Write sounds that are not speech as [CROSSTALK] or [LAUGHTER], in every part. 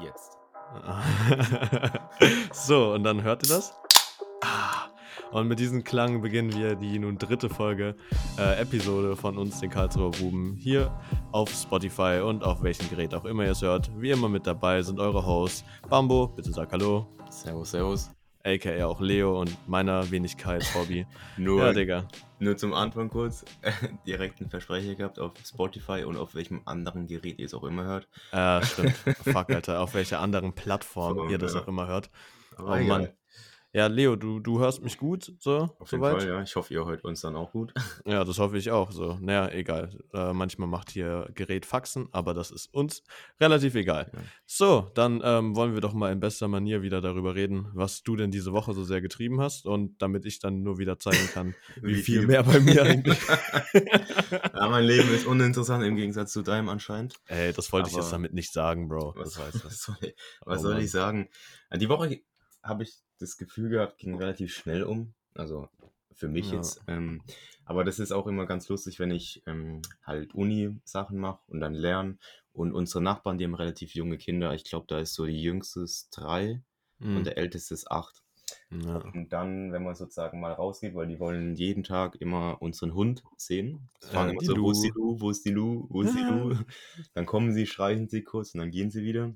Jetzt. [LAUGHS] so, und dann hört ihr das? Ah. Und mit diesem Klang beginnen wir die nun dritte Folge, äh, Episode von uns, den Karlsruher Buben, hier auf Spotify und auf welchem Gerät auch immer ihr es hört. Wie immer mit dabei sind eure Hosts Bambo, bitte sag Hallo. Servus, servus. AKA auch Leo und meiner Wenigkeit Hobby. [LAUGHS] Nur, Ja, Digga. nur zum Anfang kurz [LAUGHS] direkt einen Versprecher gehabt auf Spotify und auf welchem anderen Gerät ihr es auch immer hört. Äh, stimmt. [LAUGHS] Fuck, Alter. Auf welcher anderen Plattform So, ihr das ja. auch immer hört. Aber Oh egal. Mann. Ja, Leo, du, du hörst mich gut, so, Auf jeden soweit? Fall, ja. Ich hoffe, ihr hört uns dann auch gut. [LAUGHS] Ja, das hoffe ich auch. So, naja, egal. Äh, manchmal macht hier Gerät Faxen, aber das ist uns relativ egal. Ja. So, dann ähm, wollen wir doch mal in bester Manier wieder darüber reden, was du denn diese Woche so sehr getrieben hast und damit ich dann nur wieder zeigen kann, [LAUGHS] wie, viel, mehr bei mir [LAUGHS] eigentlich. ja, mein Leben ist uninteressant im Gegensatz zu deinem anscheinend. Ey, das wollte ich jetzt Aber- damit nicht sagen, Bro. Was, Das weißt du. was soll, ich, was Oh soll ich sagen? Die Woche habe ich das Gefühl gehabt, ging relativ schnell um. Also für mich Ja. jetzt. Ähm, aber das ist auch immer ganz lustig, wenn ich ähm, halt Uni-Sachen mache und dann lerne. Und unsere Nachbarn, die haben relativ junge Kinder. Ich glaube, da ist so die jüngste ist drei Mhm. und der älteste ist acht. ja. Und dann, wenn man sozusagen mal rausgeht, weil die wollen jeden Tag immer unseren Hund sehen. Die fragen Äh, immer so, wo ist Lu. die Lu, wo ist die Lu, wo ist die Lu? [LAUGHS] Dann kommen sie, streichen sie kurz und dann gehen sie wieder.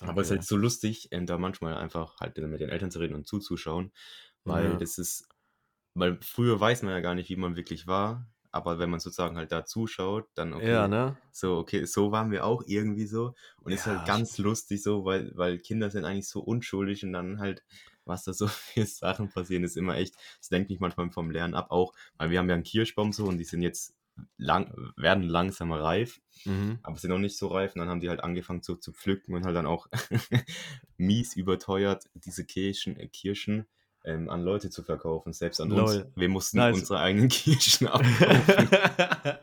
Aber es ist halt so lustig, ähm, da manchmal einfach halt mit den Eltern zu reden und zuzuschauen, weil Ja. das ist, weil früher weiß man ja gar nicht, wie man wirklich war, aber wenn man sozusagen halt da zuschaut, dann okay, Ja, ne? so, okay, so waren wir auch irgendwie so und ist Ja, halt ganz lustig so, weil, weil Kinder sind eigentlich so unschuldig und dann halt, was da so [LAUGHS] für Sachen passieren, ist immer echt, das lenkt mich manchmal vom Lernen ab, auch, weil wir haben ja einen Kirschbaum so und die sind jetzt lang, werden langsam reif Mhm. aber sind noch nicht so reif. Und dann haben die halt angefangen so zu pflücken und halt dann auch [LAUGHS] mies überteuert diese Kirschen, äh, Kirschen ähm, an Leute zu verkaufen, selbst an uns. Lol. Wir mussten Nice. unsere eigenen [LAUGHS] Kirschen abkaufen. [LAUGHS]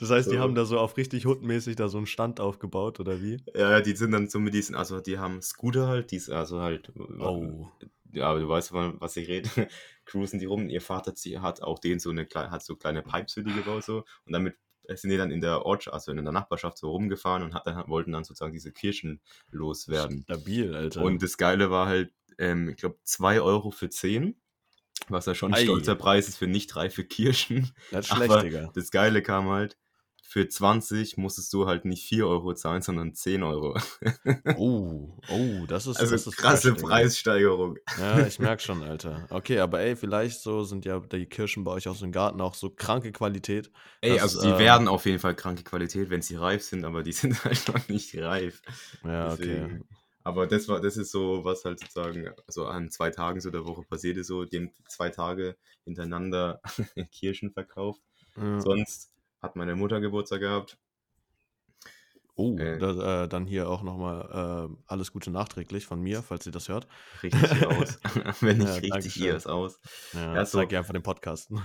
das heißt, die So. haben da so auf richtig hundmäßig da so einen Stand aufgebaut, oder wie? ja, ja, die sind dann so mit diesen, also die haben Scooter halt, die ist also halt, Oh. Ja, aber du weißt, von was ich rede, [LAUGHS] cruisen die rum. Ihr Vater hat auch den so eine kleine, hat so kleine Pipes für die gebaut so und damit sind die dann in der Ortschaft, also in der Nachbarschaft so rumgefahren und hat dann, wollten dann sozusagen diese Kirschen loswerden. Stabil, Alter. Und das Geile war halt, ähm, ich glaube, 2 Euro für 10, was ja schon ein Ei. stolzer Preis ist für nicht reife Kirschen. das ist [LAUGHS] schlecht, aber Digga. Das Geile kam halt, für 20 musstest du halt nicht 4 Euro zahlen, sondern 10 Euro. [LAUGHS] Oh, oh, das ist, Also das ist krasse fresh. Preissteigerung. Ja, ich [LAUGHS] merk schon, Alter. Okay, aber ey, vielleicht so sind ja die Kirschen bei euch aus dem Garten auch so kranke Qualität. Ey, Das, also die äh, werden auf jeden Fall kranke Qualität, wenn sie reif sind, aber die [LAUGHS] sind halt noch nicht reif. Ja, okay. Deswegen. Aber das war, das ist so, was halt sozusagen so an zwei Tagen so der Woche passiert ist, so, die haben zwei Tage hintereinander Kirschen verkauft. Ja. Sonst hat meine Mutter Geburtstag gehabt. Oh, äh, da, äh, dann hier auch nochmal äh, alles Gute nachträglich von mir, falls ihr das hört. Richtig ihr aus. [LAUGHS] [LAUGHS] Wenn nicht Ja, richtig ihr es aus. Ja, Ja, so. zeig einfach den Podcast. [LAUGHS]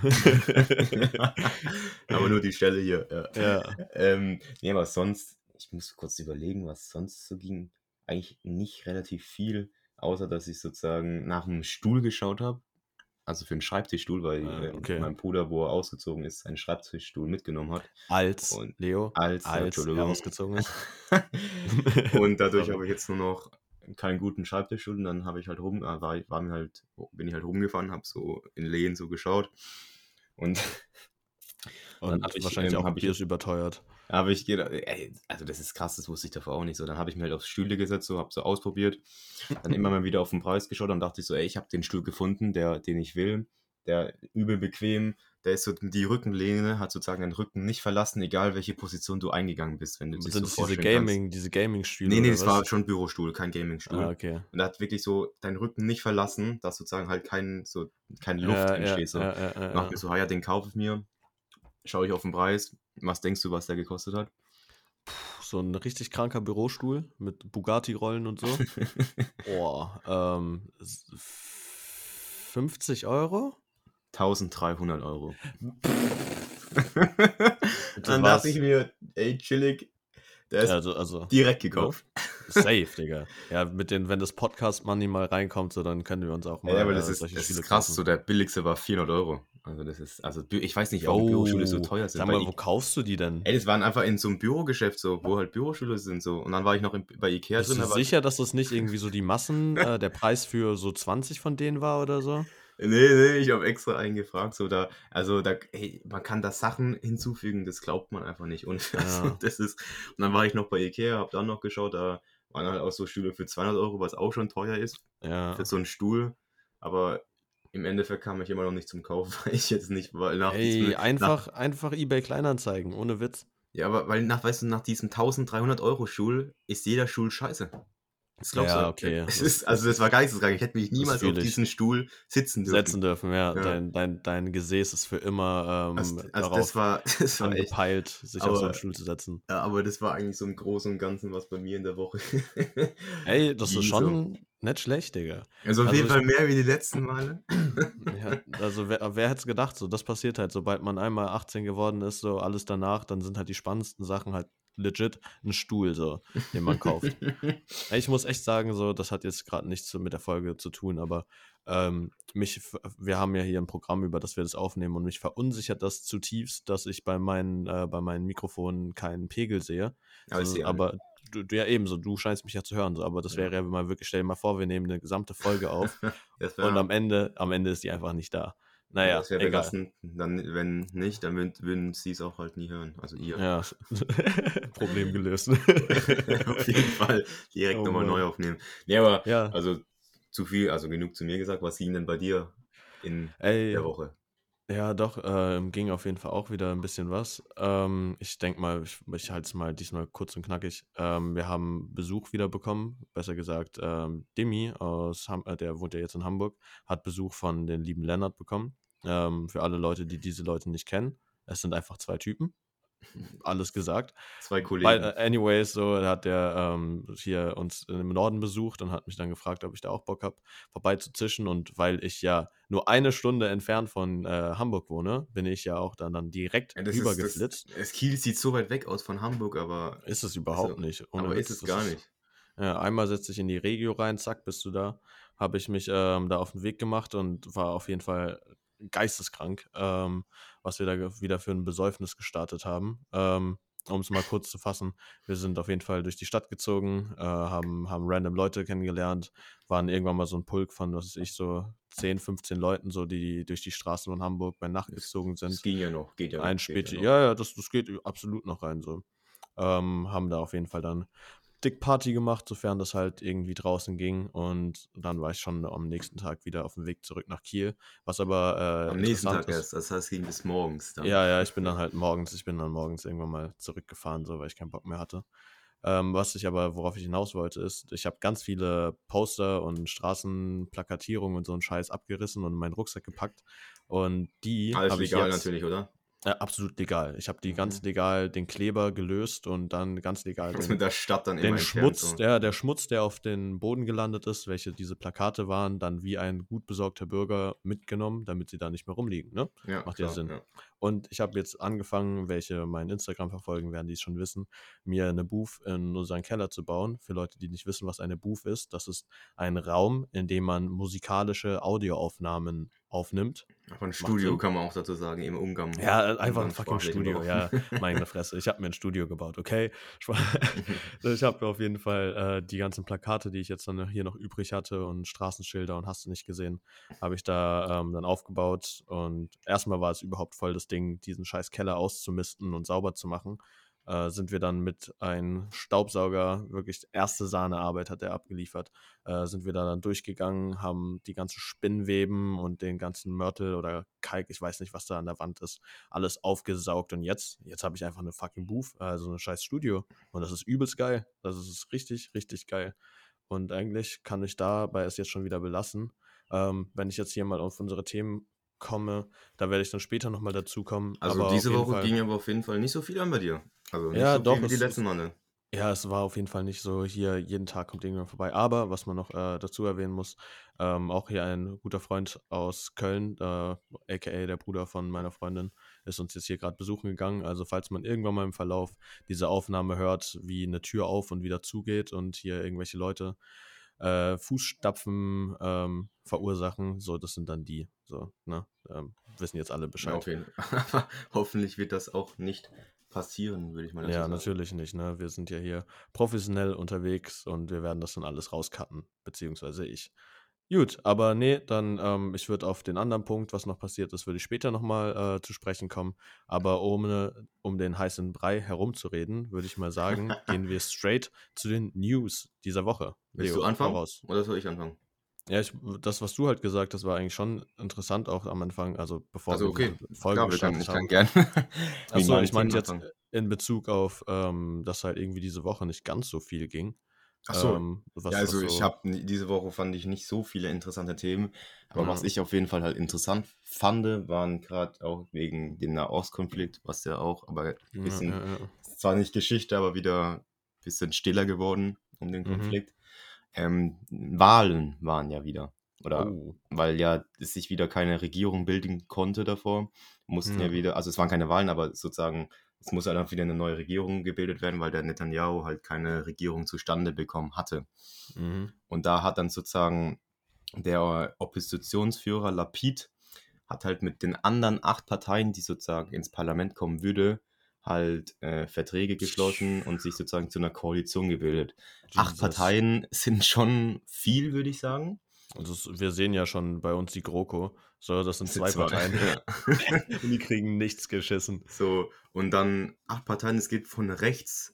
aber nur die Stelle hier. Ja. ja. Ähm, nee, aber sonst, ich muss kurz überlegen, was sonst so ging. Eigentlich nicht relativ viel, außer dass ich sozusagen nach einem Stuhl geschaut habe. Also für einen Schreibtischstuhl, weil Ah, äh, okay. mein Bruder, wo er ausgezogen ist, seinen Schreibtischstuhl mitgenommen hat. Als Und Leo, als, als er ausgezogen ist. [LAUGHS] und dadurch habe ich jetzt nur noch keinen guten Schreibtischstuhl und dann habe ich halt rum, äh, war, ich- war mir halt, bin ich halt rumgefahren, habe so in Lehen so geschaut und [LAUGHS] Dann Und hab ich, wahrscheinlich ähm, auch ich- Bier ist überteuert. Habe ich gedacht, ey, also das ist krass, das wusste ich davor auch nicht so. Dann habe ich mir halt aufs Stühle gesetzt, so habe so ausprobiert, dann immer [LAUGHS] mal wieder auf den Preis geschaut und dachte ich so, ey, ich habe den Stuhl gefunden, der, den ich will, der übel bequem, der ist so die Rückenlehne, hat sozusagen den Rücken nicht verlassen, egal welche Position du eingegangen bist, wenn du dich Sind so das diese vorstellen kannst. Gaming, diese Gaming-Stühle? Nee, nee, das was? war schon Bürostuhl, kein Gamingstuhl. Ah, okay. Und er hat wirklich so deinen Rücken nicht verlassen, dass sozusagen halt kein, so, keine Luft ja, entsteht. So. Ja, ja, ja, Mach ja. mir so, ah ja, den kaufe ich mir. Schaue ich auf den Preis. Was denkst du, was der gekostet hat? So ein richtig kranker Bürostuhl mit Bugatti-Rollen und so. [LAUGHS] Boah, ähm, s- 50 Euro? 1300 Euro. [LAUGHS] Dann dachte ich mir, ey, chillig. Der ist Also, also direkt gekauft. safe, Digga. Ja, mit den, wenn das Podcast Money mal reinkommt, so dann können wir uns auch mal Ja, aber äh, das ist, solche das ist krass. kaufen. So, der billigste war 400 Euro. Also das ist, also ich weiß nicht, warum Bürostühle so Oh, teuer sind. Sag mal, wo kaufst du die denn? Ey, das waren einfach in so einem Bürogeschäft so, wo halt Bürostühle sind so. Und dann war ich noch in, bei Ikea Bist drin. du da war- sicher, dass das nicht irgendwie so die Massen, äh, der Preis für so 20 von denen war oder so? [LAUGHS] Nee, nee, ich habe extra eingefragt. So da, also da, hey, man kann da Sachen hinzufügen, das glaubt man einfach nicht. Und [LAUGHS] also, Ja. das ist, und dann war ich noch bei Ikea, habe dann noch geschaut, da waren halt auch so Stühle für 200 Euro, was auch schon teuer ist Ja. für so einen Stuhl. Aber im Endeffekt kam ich immer noch nicht zum Kauf, [LAUGHS] weil ich jetzt nicht, weil nach Ey, diesem, nach, einfach, einfach eBay Kleinanzeigen, ohne Witz. ja, aber weil nach, weißt du, nach diesem 1300 Euro Stuhl ist jeder Stuhl scheiße. Das glaubst Ja, du. okay. [LAUGHS] Es ist, also das war geisteskrank. Ich hätte mich niemals auf diesen Stuhl sitzen dürfen. Setzen dürfen, ja. Ja. Dein, dein, dein Gesäß ist für immer ähm, Also, also darauf das war, [LAUGHS] das war echt angepeilt, sich auf so einen Aber- Stuhl zu setzen. Ja, aber das war eigentlich so im Großen und Ganzen was bei mir in der Woche. Ey, das ist schon nicht schlecht, Digga. Also auf Also jeden Fall mehr wie die letzten Male. Ja, also wer, wer hätte es gedacht, so das passiert halt, sobald man einmal 18 geworden ist, so alles danach, dann sind halt die spannendsten Sachen halt legit ein Stuhl, so, den man kauft. [LAUGHS] Ich muss echt sagen, so, das hat jetzt gerade nichts mit der Folge zu tun, aber ähm, mich, wir haben ja hier ein Programm, über das wir das aufnehmen und mich verunsichert das zutiefst, dass ich bei meinen, äh, bei meinen Mikrofonen keinen Pegel sehe. Aber ich so, aber du, ja ebenso, du scheinst mich ja zu hören, so, aber das Ja. wäre ja mal wirklich, stell dir mal vor, wir nehmen eine gesamte Folge auf [LAUGHS] und am Ende, am Ende ist die einfach nicht da. Naja, das wäre belastend. Dann, wenn nicht, dann würden, würden sie es auch halt nie hören. Also ihr. Ja, [LAUGHS] Problem gelöst. [LAUGHS] auf jeden Fall direkt Oh nochmal neu aufnehmen. Nee, aber ja, also zu viel, also genug zu mir gesagt. Was ging denn bei dir in ey, der Woche? Ja doch, ähm, ging auf jeden Fall auch wieder ein bisschen was. Ähm, ich denke mal, ich, ich halte es mal diesmal kurz und knackig. Ähm, wir haben Besuch wieder bekommen, besser gesagt, ähm, Demi aus, Ham äh, der wohnt ja jetzt in Hamburg, hat Besuch von den lieben Lennart bekommen. Ähm, für alle Leute, die diese Leute nicht kennen, es sind einfach zwei Typen. Alles gesagt. Zwei Kollegen. Weil, äh, anyways, so hat der ähm, hier uns im Norden besucht und hat mich dann gefragt, ob ich da auch Bock habe, vorbeizuzischen. Und weil ich ja nur eine Stunde entfernt von äh, Hamburg wohne, bin ich ja auch dann, dann direkt Ja, das ist- rübergeflitzt. Das, das Kiel sieht so weit weg aus von Hamburg, aber, Ist es überhaupt Also, nicht. ohne aber Witz, ist es gar nicht. Ja, einmal setze ich in die Regio rein, zack, bist du da. Habe ich mich ähm, da auf den Weg gemacht und war auf jeden Fall geisteskrank, ähm, was wir da wieder für ein Besäufnis gestartet haben. Ähm, um es mal kurz zu fassen, wir sind auf jeden Fall durch die Stadt gezogen, äh, haben, haben random Leute kennengelernt, waren irgendwann mal so ein Pulk von, was weiß ich, so 10, 15 Leuten, so die durch die Straßen von Hamburg bei Nacht gezogen sind Das ging ja noch, geht ja noch. ein noch. Ja, ja, das, das geht absolut noch rein so. Ähm, haben da auf jeden Fall dann dick Party gemacht, sofern das halt irgendwie draußen ging. Und dann war ich schon am nächsten Tag wieder auf dem Weg zurück nach Kiel. Was aber äh, Am nächsten Tag ist. erst, das heißt, ging bis morgens. Dann. Ja, ja, ich bin dann halt morgens, ich bin dann morgens irgendwann mal zurückgefahren, so weil ich keinen Bock mehr hatte. Ähm, was ich aber, worauf ich hinaus wollte, ist, ich habe ganz viele Poster und Straßenplakatierungen und so einen Scheiß abgerissen und in meinen Rucksack gepackt. Und die Alles habe ich legal jetzt, natürlich, oder? Ja, absolut legal. Ich habe die ganz Mhm. legal den Kleber gelöst und dann ganz legal den, mit der Stadt dann den Schmutz, so. der, der Schmutz, der auf den Boden gelandet ist, welche diese Plakate waren, dann wie ein gut besorgter Bürger mitgenommen, damit sie da nicht mehr rumliegen. Ne? Ja, macht ja klar, Sinn. Ja. Und ich habe jetzt angefangen, welche mein Instagram verfolgen, werden die es schon wissen, mir eine Booth in unseren Keller zu bauen. Für Leute, die nicht wissen, was eine Booth ist, das ist ein Raum, in dem man musikalische Audioaufnahmen aufnimmt. Von Studio Sinn. kann man auch dazu sagen, im Umgang. Ja, einfach ein fucking Studio, ja, [LAUGHS] meine Fresse. Ich habe mir ein Studio gebaut, okay? [LAUGHS] Ich habe auf jeden Fall äh, die ganzen Plakate, die ich jetzt dann hier noch übrig hatte und Straßenschilder und hast du nicht gesehen, habe ich da ähm, dann aufgebaut und erstmal war es überhaupt voll das Ding, diesen scheiß Keller auszumisten und sauber zu machen. Äh, sind wir dann mit einem Staubsauger, wirklich erste Sahnearbeit hat er abgeliefert, äh, sind wir da dann durchgegangen, haben die ganzen Spinnweben und den ganzen Mörtel oder Kalk, ich weiß nicht, was da an der Wand ist, alles aufgesaugt und jetzt, jetzt habe ich einfach eine fucking Booth, also ein scheiß Studio und das ist übelst geil. Das ist richtig, richtig geil. Und eigentlich kann ich dabei es jetzt schon wieder belassen. Ähm, wenn ich jetzt hier mal auf unsere Themen komme, da werde ich dann später nochmal dazu kommen. Also aber diese Woche Fall- ging aber auf jeden Fall nicht so viel an bei dir. Also nicht Ja, so doch, viel wie die letzten Male. Ja, es war auf jeden Fall nicht so, hier jeden Tag kommt irgendjemand vorbei. Aber was man noch äh, dazu erwähnen muss, ähm, auch hier ein guter Freund aus Köln, äh, aka der Bruder von meiner Freundin, ist uns jetzt hier gerade besuchen gegangen. Also falls man irgendwann mal im Verlauf diese Aufnahme hört, wie eine Tür auf und wieder zugeht und hier irgendwelche Leute äh, Fußstapfen ähm, verursachen, so, das sind dann die. So, ne? ähm, wissen jetzt alle Ja, Bescheid. Fall. [LAUGHS] Aber hoffentlich wird das auch nicht passieren, würde ich mal Ja, sagen. natürlich nicht. Ne? Wir sind ja hier professionell unterwegs und wir werden das dann alles rauscutten, beziehungsweise ich. Gut, aber nee, dann, ähm, ich würde auf den anderen Punkt, was noch passiert ist, würde ich später nochmal äh, zu sprechen kommen. Aber ohne um den heißen Brei herumzureden, würde ich mal sagen, [LAUGHS] gehen wir straight zu den News dieser Woche. Willst Leo, du anfangen? raus. Oder soll ich anfangen? Ja, ich, das, was du halt gesagt hast, war eigentlich schon interessant auch am Anfang, also bevor Also wir okay, die Folge klar, wir können, gestartet ich kann haben. gern. Achso, [LAUGHS] ich Themen jetzt in Bezug auf, ähm, dass halt irgendwie diese Woche nicht ganz so viel ging. Ach so. Ähm, was, Ja, also was ich so, habe diese Woche fand ich nicht so viele interessante Themen, aber was Mhm. ich auf jeden Fall halt interessant fand, waren gerade auch wegen dem Nahostkonflikt, was ja auch, aber ein bisschen, ja, ja. zwar nicht Geschichte, aber wieder ein bisschen stiller geworden um den Mhm. Konflikt. Ähm, Wahlen waren ja wieder. Oder Oh. weil ja es sich wieder keine Regierung bilden konnte davor, mussten ja Ja. wieder, also es waren keine Wahlen, aber sozusagen, es muss halt auch wieder eine neue Regierung gebildet werden, weil der Netanyahu halt keine Regierung zustande bekommen hatte. Mhm. Und da hat dann sozusagen der Oppositionsführer Lapid hat halt mit den anderen acht Parteien, die sozusagen ins Parlament kommen würde, halt äh, Verträge geschlossen und sich sozusagen zu einer Koalition gebildet. Acht Jesus. Parteien sind schon viel, würde ich sagen. Also wir sehen ja schon bei uns die GroKo. So, das sind [LAUGHS] zwei zwei, Parteien. ja. [LAUGHS] Die kriegen nichts geschissen. So, und dann acht Parteien, es geht von rechts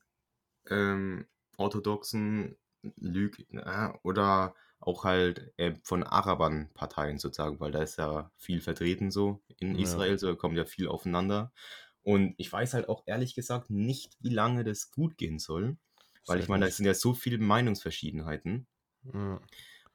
ähm, orthodoxen Lüg äh, oder auch halt äh, von Arabern Parteien sozusagen, weil da ist ja viel vertreten so in Ja. Israel, so da kommt ja viel aufeinander. Und ich weiß halt auch ehrlich gesagt nicht, wie lange das gut gehen soll, weil ich meine, da sind ja so viele Meinungsverschiedenheiten. Ja.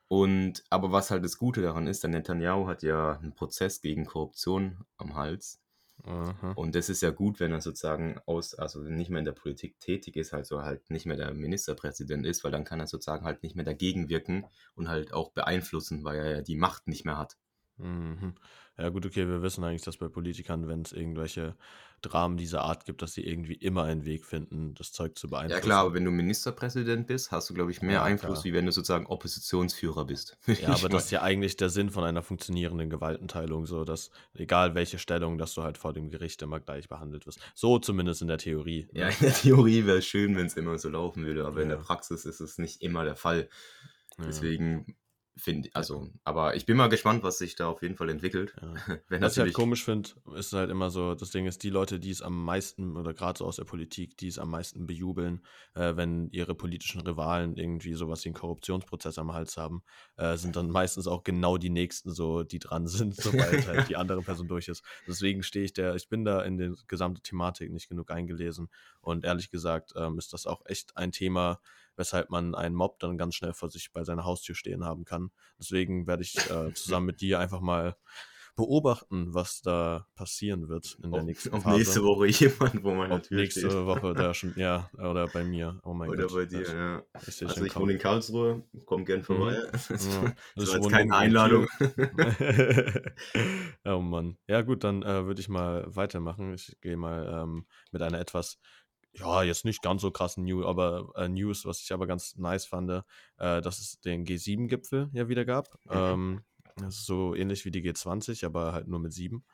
Und aber was halt das Gute daran ist, der Netanyahu hat ja einen Prozess gegen Korruption am Hals. Aha. Und das ist ja gut, wenn er sozusagen aus, also nicht mehr in der Politik tätig ist, also halt nicht mehr der Ministerpräsident ist, weil dann kann er sozusagen halt nicht mehr dagegen wirken und halt auch beeinflussen, weil er ja die Macht nicht mehr hat. Mhm. Ja, gut, okay, wir wissen eigentlich, dass bei Politikern, wenn es irgendwelche Dramen dieser Art gibt, dass sie irgendwie immer einen Weg finden, das Zeug zu Ja beeinflussen. klar, aber wenn du Ministerpräsident bist, hast du, glaube ich, mehr Ja, Einfluss, klar. wie wenn du sozusagen Oppositionsführer bist. [LAUGHS] Ja, aber das ist ja eigentlich der Sinn von einer funktionierenden Gewaltenteilung, so dass egal welche Stellung, dass du halt vor dem Gericht immer gleich behandelt wirst. So zumindest in der Theorie. Ja, Ne? in der Theorie wäre es schön, wenn es immer so laufen würde, aber in der Ja. Praxis ist es nicht immer der Fall. Ja. Deswegen finde also, aber ich bin mal gespannt, was sich da auf jeden Fall entwickelt. Ja. [LAUGHS] Wenn Was ich halt komisch finde, ist halt immer so, das Ding ist, die Leute, die es am meisten, oder gerade so aus der Politik, die es am meisten bejubeln, äh, wenn ihre politischen Rivalen irgendwie sowas wie einen Korruptionsprozess am Hals haben, äh, sind dann meistens auch genau die nächsten so, die dran sind, [LAUGHS] sobald halt die andere Person durch ist. Deswegen stehe ich der, ich bin da in die gesamte Thematik nicht genug eingelesen und ehrlich gesagt ähm, ist das auch echt ein Thema, weshalb man einen Mob dann ganz schnell vor sich bei seiner Haustür stehen haben kann. Deswegen werde ich äh, [LAUGHS] zusammen mit dir einfach mal beobachten, was da passieren wird in der ob, nächsten ob Phase. nächste Woche [LAUGHS] jemand meiner Ob Tür nächste steht. Woche da schon, [LAUGHS] ja, oder bei mir. Oh mein Oder Gott. bei dir, Ich, ja. ich Also ich wohne in Karlsruhe, komm gern vorbei. Das, Ja, das war jetzt keine Einladung. oh Mann. Ja, gut, dann äh, würde ich mal weitermachen. Ich gehe mal ähm, mit einer etwas, ja, jetzt nicht ganz so krassen News, aber äh, News, was ich aber ganz nice fand, äh, dass es den G7-Gipfel ja wieder gab. Mhm. Ähm, das ist so ähnlich wie die G20, aber halt nur mit sieben.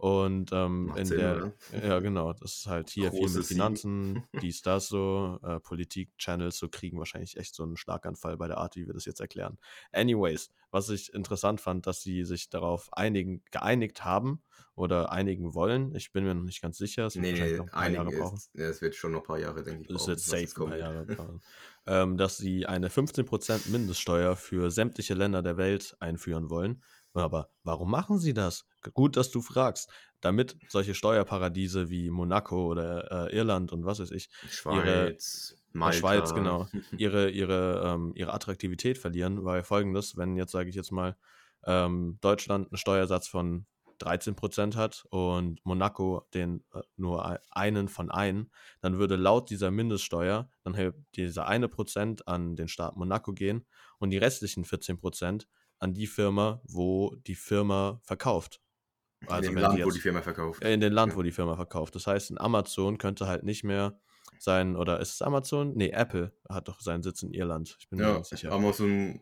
Und ähm, in Sinn, der, oder? ja, genau, das ist halt hier viel Große mit Sieben. Finanzen, [LAUGHS] dies, das so, äh, Politik, Channels, so kriegen wahrscheinlich echt so einen Schlaganfall bei der Art, wie wir das jetzt erklären. Anyways, was ich interessant fand, dass sie sich darauf einigen, geeinigt haben oder einigen wollen. Ich bin mir noch nicht ganz sicher. Es wird Nee, wahrscheinlich noch ein paar Jahre brauchen. ist, es wird schon noch ein paar Jahre, denke ich, brauchen, wird safe ein paar. Jahre [LAUGHS] dauern. ähm, dass sie eine 15% Mindeststeuer für sämtliche Länder der Welt einführen wollen. Aber warum machen sie das? Gut, dass du fragst. Damit solche Steuerparadiese wie Monaco oder äh, Irland und was weiß ich, Schweiz, äh, Malta. Schweiz, genau, [LAUGHS] ihre, ihre, ähm, ihre Attraktivität verlieren, weil folgendes, wenn jetzt, sage ich jetzt mal, ähm, Deutschland einen Steuersatz von 13% hat und Monaco den äh, nur ei- einen von einen, dann würde laut dieser Mindeststeuer dann dieser eine Prozent an den Staat Monaco gehen und die restlichen 14% an die Firma, wo die Firma verkauft. in dem Land, sie wo jetzt- die Firma verkauft. in den Land, Ja. wo die Firma verkauft. Das heißt, ein Amazon könnte halt nicht mehr sein, oder ist es Amazon? Nee, Apple hat doch seinen Sitz in Irland. Ich bin mir Ja, nicht sicher. Amazon,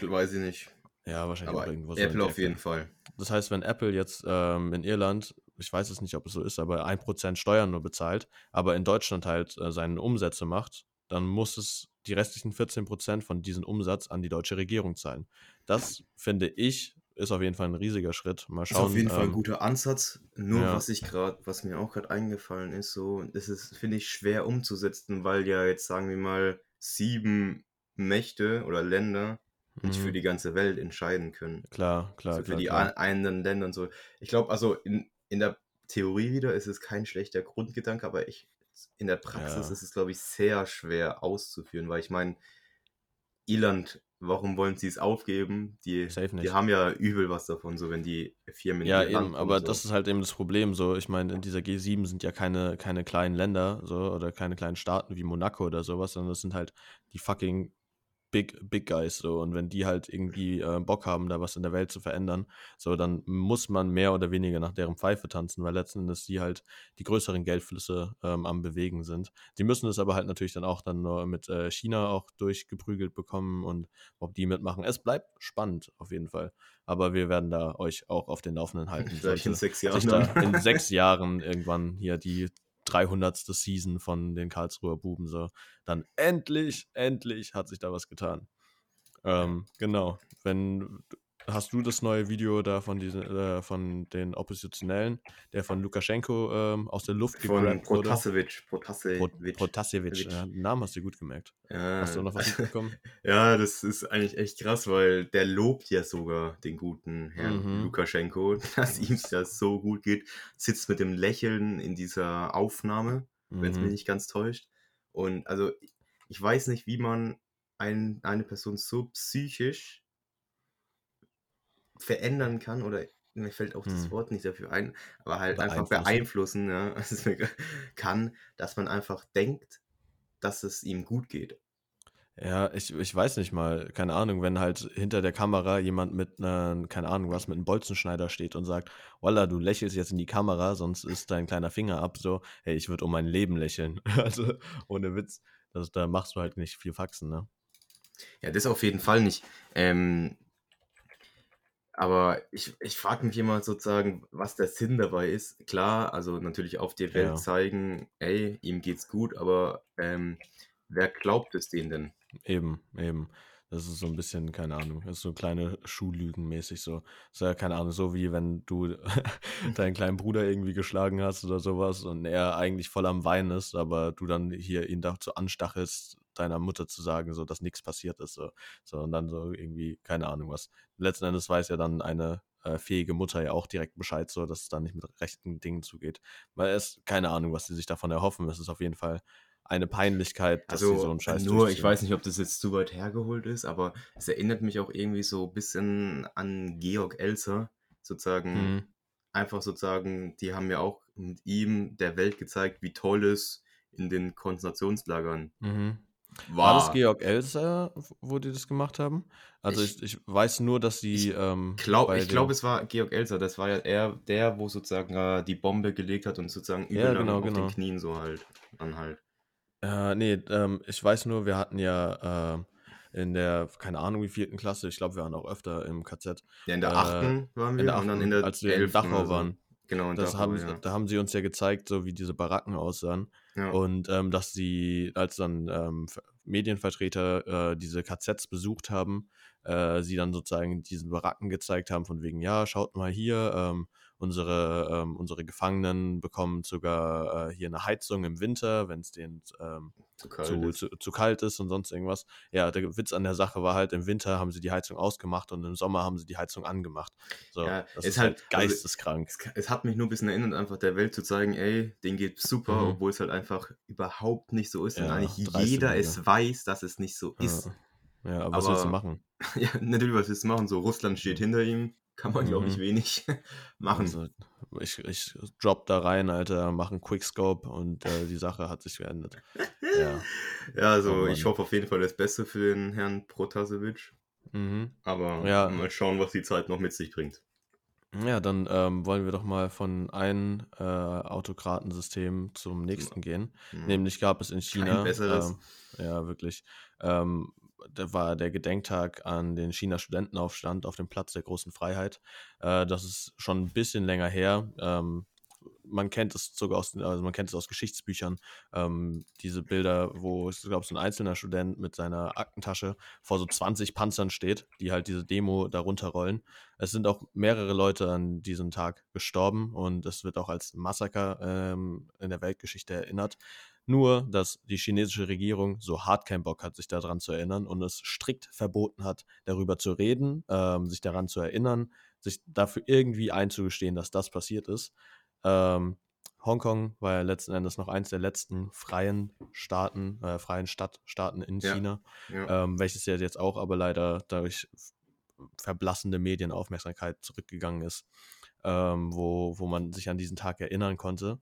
weiß ich nicht. Ja, wahrscheinlich Aber auch irgendwo so in Apple auf jeden. Fall. Das heißt, wenn Apple jetzt ähm, in Irland, ich weiß es nicht, ob es so ist, aber 1% Steuern nur bezahlt, aber in Deutschland halt äh, seine Umsätze macht, dann muss es die restlichen 14% von diesem Umsatz an die deutsche Regierung zahlen. Das finde ich ist auf jeden Fall ein riesiger Schritt. Mal Ist auf schauen. jeden Fall ein Ähm, guter Ansatz. Nur ja. was ich gerade, was mir auch gerade eingefallen ist, so, ist, finde ich, schwer umzusetzen, weil ja jetzt, sagen wir mal, sieben Mächte oder Länder nicht für mhm. die ganze Welt entscheiden können. Klar, klar, Also für klar, die klar. ein- einen Ländern so. Ich glaube, also in, in der Theorie wieder ist es kein schlechter Grundgedanke, aber ich, in der Praxis Ja. ist es, glaube ich, sehr schwer auszuführen, weil ich meine, Irland, warum wollen sie es aufgeben? Die, die haben ja übel was davon, so wenn die Firmen Ja, eben, aber so. das ist halt eben das Problem. So, ich meine, in dieser G7 sind ja keine, keine kleinen Länder so oder keine kleinen Staaten wie Monaco oder sowas, sondern das sind halt die fucking Big, Big Guys so. Und wenn die halt irgendwie äh, Bock haben, da was in der Welt zu verändern, so, dann muss man mehr oder weniger nach deren Pfeife tanzen, weil letzten Endes die halt die größeren Geldflüsse ähm, am Bewegen sind. Die müssen es aber halt natürlich dann auch dann nur mit äh, China auch durchgeprügelt bekommen und ob die mitmachen. Es bleibt spannend auf jeden Fall. Aber wir werden da euch auch auf den Laufenden halten. [LAUGHS] Vielleicht in sechs Jahren. in sechs Jahren irgendwann hier die 300. Season von den Karlsruher Buben so, dann endlich, endlich hat sich da was getan. Ähm, genau. Wenn hast du das neue Video da von diesen, äh, von den Oppositionellen, der von Lukaschenko ähm, aus der Luft Von gegrabt wurde? Protasevich. Pro, Protasevich. Protasevich, ja, den Namen hast du gut gemerkt. Hast du Ja. noch was mitbekommen? [LAUGHS] ja, das ist eigentlich echt krass, weil der lobt ja sogar den guten Herrn Mhm. Lukaschenko, [LAUGHS] dass ihm das so gut geht. Sitzt mit dem Lächeln in dieser Aufnahme, wenn es mich Mhm. nicht ganz täuscht. Und also, ich weiß nicht, wie man ein, eine Person so psychisch verändern kann oder mir fällt auch das Hm. Wort nicht dafür ein, aber halt einfach Beeinflussen. ja, [LAUGHS] also kann, dass man einfach denkt, dass es ihm gut geht. Ja, ich, ich weiß nicht mal, keine Ahnung, wenn halt hinter der Kamera jemand mit einer, keine Ahnung was, mit einem Bolzenschneider steht und sagt, Walla, du lächelst jetzt in die Kamera, sonst ist dein kleiner Finger ab, so, hey, ich würde um mein Leben lächeln. [LAUGHS] Also, ohne Witz, das, da machst du halt nicht viel Faxen, ne? Ja, das auf jeden Fall nicht. Ähm, aber ich, ich frage mich immer sozusagen, was der Sinn dabei ist. Klar, also natürlich auf die Welt Ja. zeigen, ey, ihm geht's gut, aber ähm, wer glaubt es denen denn? Eben, eben. Das ist so ein bisschen, keine Ahnung, das ist so kleine Schuhlügen mäßig so. Das ist ja, keine Ahnung, so wie wenn du [LAUGHS] deinen kleinen Bruder irgendwie geschlagen hast oder sowas und er eigentlich voll am Weinen ist, aber du dann hier ihn dazu anstachelst, deiner Mutter zu sagen, so, dass nichts passiert ist. So. so, und dann so irgendwie, keine Ahnung was. Letzten Endes weiß ja dann eine äh, fähige Mutter ja auch direkt Bescheid, so, dass es dann nicht mit rechten Dingen zugeht. Weil es, keine Ahnung, was sie sich davon erhoffen. Es ist auf jeden Fall eine Peinlichkeit, dass sie so Also einen Scheiß nur, ich weiß nicht, ob das jetzt zu weit hergeholt ist, aber es erinnert mich auch irgendwie so ein bisschen an Georg Elser, sozusagen. Mhm. Einfach sozusagen, die haben ja auch mit ihm der Welt gezeigt, wie toll es in den Konzentrationslagern Mhm. War. War das Georg Elser, wo die das gemacht haben? Also Ich- ich, ich weiß nur, dass sie ich ähm, Glaub, glaube, den- es war Georg Elser. Das war ja er, der, wo sozusagen äh, die Bombe gelegt hat und sozusagen Ja, übel lang genau, auf genau. den Knien so halt anhalt. Äh, nee, ähm, ich weiß nur, wir hatten ja äh, in der, keine Ahnung wie vierten Klasse, ich glaube, wir waren auch öfter im KZ, Ja, in der Äh, achten waren wir in der und dann achten, in der als wir in 11. Dachau waren. Genau, in Das Dachau, haben, ja. Da haben sie uns ja gezeigt, so wie diese Baracken aussahen. Und ähm, dass sie, als dann ähm, Ver- Medienvertreter äh, diese KZs besucht haben, äh, sie dann sozusagen diesen Baracken gezeigt haben, von wegen, ja, schaut mal hier, ähm, unsere, ähm, unsere Gefangenen bekommen sogar äh, hier eine Heizung im Winter, wenn es denen ähm, zu kalt zu, ist. zu, zu kalt ist und sonst irgendwas. Ja, der Witz an der Sache war halt, im Winter haben sie die Heizung ausgemacht und im Sommer haben sie die Heizung angemacht. So, Ja, das ist halt also, geisteskrank. Es, es hat mich nur ein bisschen erinnert, einfach der Welt zu zeigen, ey, den geht super, Mhm. obwohl es halt einfach überhaupt nicht so ist und Ja, eigentlich dreiste jeder es weiß, dass es nicht so ist. Ja, ja aber was willst du aber- machen? [LAUGHS] Ja, natürlich, was willst du machen? So, Russland steht hinter ihm, kann man, glaube ich, Mhm. wenig [LAUGHS] machen. Also, ich, ich drop da rein, Alter, mach einen Quickscope und äh, die Sache hat sich geändert. Ja. [LAUGHS] ja, also Oh ich hoffe auf jeden Fall das Beste für den Herrn Protasevich, Mhm. aber Ja. mal schauen, was die Zeit noch mit sich bringt. Ja, dann ähm, wollen wir doch mal von einem äh, Autokratensystem zum nächsten gehen. Mhm. Nämlich gab es in China, besseres. ähm, ja wirklich, ähm, da war der Gedenktag an den China Studentenaufstand auf dem Platz der großen Freiheit. Äh, das ist schon ein bisschen länger her. Ähm, man kennt es sogar aus, also man kennt es aus Geschichtsbüchern, ähm, diese Bilder, wo ich glaube, so ein einzelner Student mit seiner Aktentasche vor so 20 Panzern steht, die halt diese Demo darunter rollen. Es sind auch mehrere Leute an diesem Tag gestorben und es wird auch als Massaker ähm, in der Weltgeschichte erinnert. Nur, dass die chinesische Regierung so hart keinen Bock hat, sich daran zu erinnern und es strikt verboten hat, darüber zu reden, ähm, sich daran zu erinnern, sich dafür irgendwie einzugestehen, dass das passiert ist. Ähm, Hongkong war ja letzten Endes noch eins der letzten freien Staaten, äh, freien Stadtstaaten in ja, China, ja. Ähm, welches ja jetzt auch aber leider durch verblassende Medienaufmerksamkeit zurückgegangen ist, ähm, wo, wo man sich an diesen Tag erinnern konnte.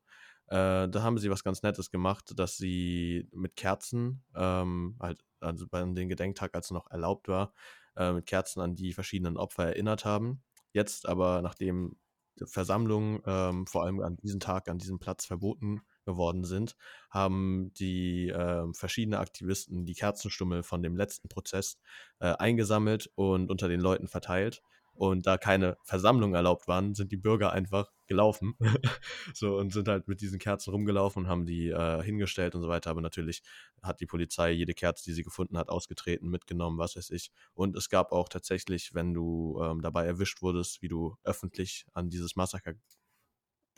Äh, da haben sie was ganz Nettes gemacht, dass sie mit Kerzen, ähm, halt, also bei dem Gedenktag, als es noch erlaubt war, äh, mit Kerzen an die verschiedenen Opfer erinnert haben. Jetzt aber, nachdem Versammlungen, ähm, vor allem an diesem Tag, an diesem Platz verboten geworden sind, haben die äh, verschiedene Aktivisten die Kerzenstummel von dem letzten Prozess äh, eingesammelt und unter den Leuten verteilt. Und da keine Versammlungen erlaubt waren, sind die Bürger einfach gelaufen. [LAUGHS] so und sind halt mit diesen Kerzen rumgelaufen und haben die äh, hingestellt und so weiter. Aber natürlich hat die Polizei jede Kerze, die sie gefunden hat, ausgetreten, mitgenommen, was weiß ich. Und es gab auch tatsächlich, wenn du ähm, dabei erwischt wurdest, wie du öffentlich an dieses Massaker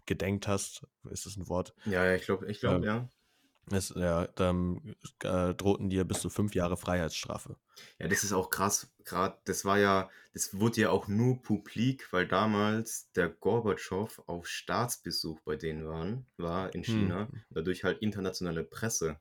gedenkt hast, ist das ein Wort? Ja, ja ich glaube, ich glaube, ähm, ja. Es, ja, dann äh, drohten dir bis zu fünf Jahre Freiheitsstrafe. Ja, das ist auch krass. Gerade, das war ja, das wurde ja auch nur publik, weil damals der Gorbatschow auf Staatsbesuch bei denen waren, war in China. Hm. Dadurch halt internationale Presse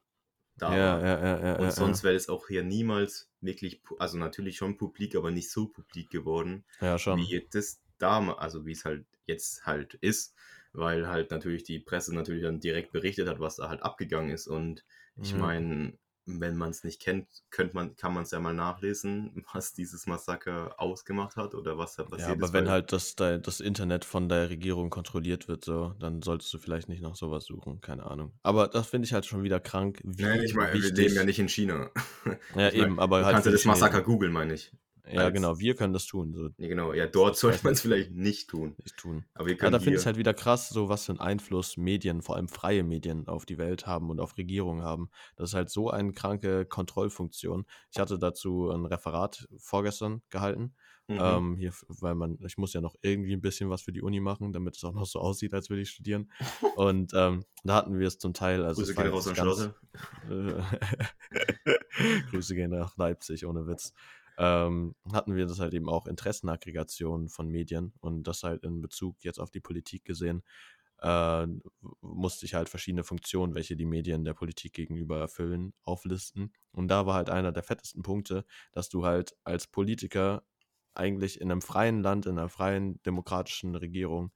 da ja, war. Ja, ja, ja, Und sonst wäre es auch hier niemals wirklich, also natürlich schon publik, aber nicht so publik geworden. Ja, schon. Wie das damals, also wie es halt jetzt halt ist weil halt natürlich die Presse natürlich dann direkt berichtet hat, was da halt abgegangen ist. Und ich mhm. meine, wenn man es nicht kennt, könnte man, kann man es ja mal nachlesen, [LAUGHS] was dieses Massaker ausgemacht hat oder was da passiert ja, aber ist. wenn halt das, das Internet von der Regierung kontrolliert wird, so, dann solltest du vielleicht nicht nach sowas suchen, keine Ahnung. Aber das finde ich halt schon wieder krank. Wie Nein, ich meine, wir leben ja nicht in China. [LAUGHS] Ja, ich eben, mein, aber halt. Kannst du das Massaker googeln, meine ich. Ja, genau, wir können das tun. So. Ja, genau, ja, dort sollte man es vielleicht nicht tun. Nicht tun. Aber wir können ja, da finde ich es halt wieder krass, so was für einen Einfluss Medien, vor allem freie Medien, auf die Welt haben und auf Regierungen haben. Das ist halt so eine kranke Kontrollfunktion. Ich hatte dazu ein Referat vorgestern gehalten. Mhm. Ähm, hier, weil man, ich muss ja noch irgendwie ein bisschen was für die Uni machen, damit es auch noch so aussieht, als würde ich studieren. [LAUGHS] Und ähm, da hatten wir es zum Teil. Also Grüße gehen raus an ganz, [LAUGHS] Grüße gehen nach Leipzig, ohne Witz ähm, hatten wir das halt eben auch Interessenaggregation von Medien und das halt in Bezug jetzt auf die Politik gesehen, äh, musste ich halt verschiedene Funktionen, welche die Medien der Politik gegenüber erfüllen, auflisten. Und da war halt einer der fettesten Punkte, dass du halt als Politiker eigentlich in einem freien Land, in einer freien demokratischen Regierung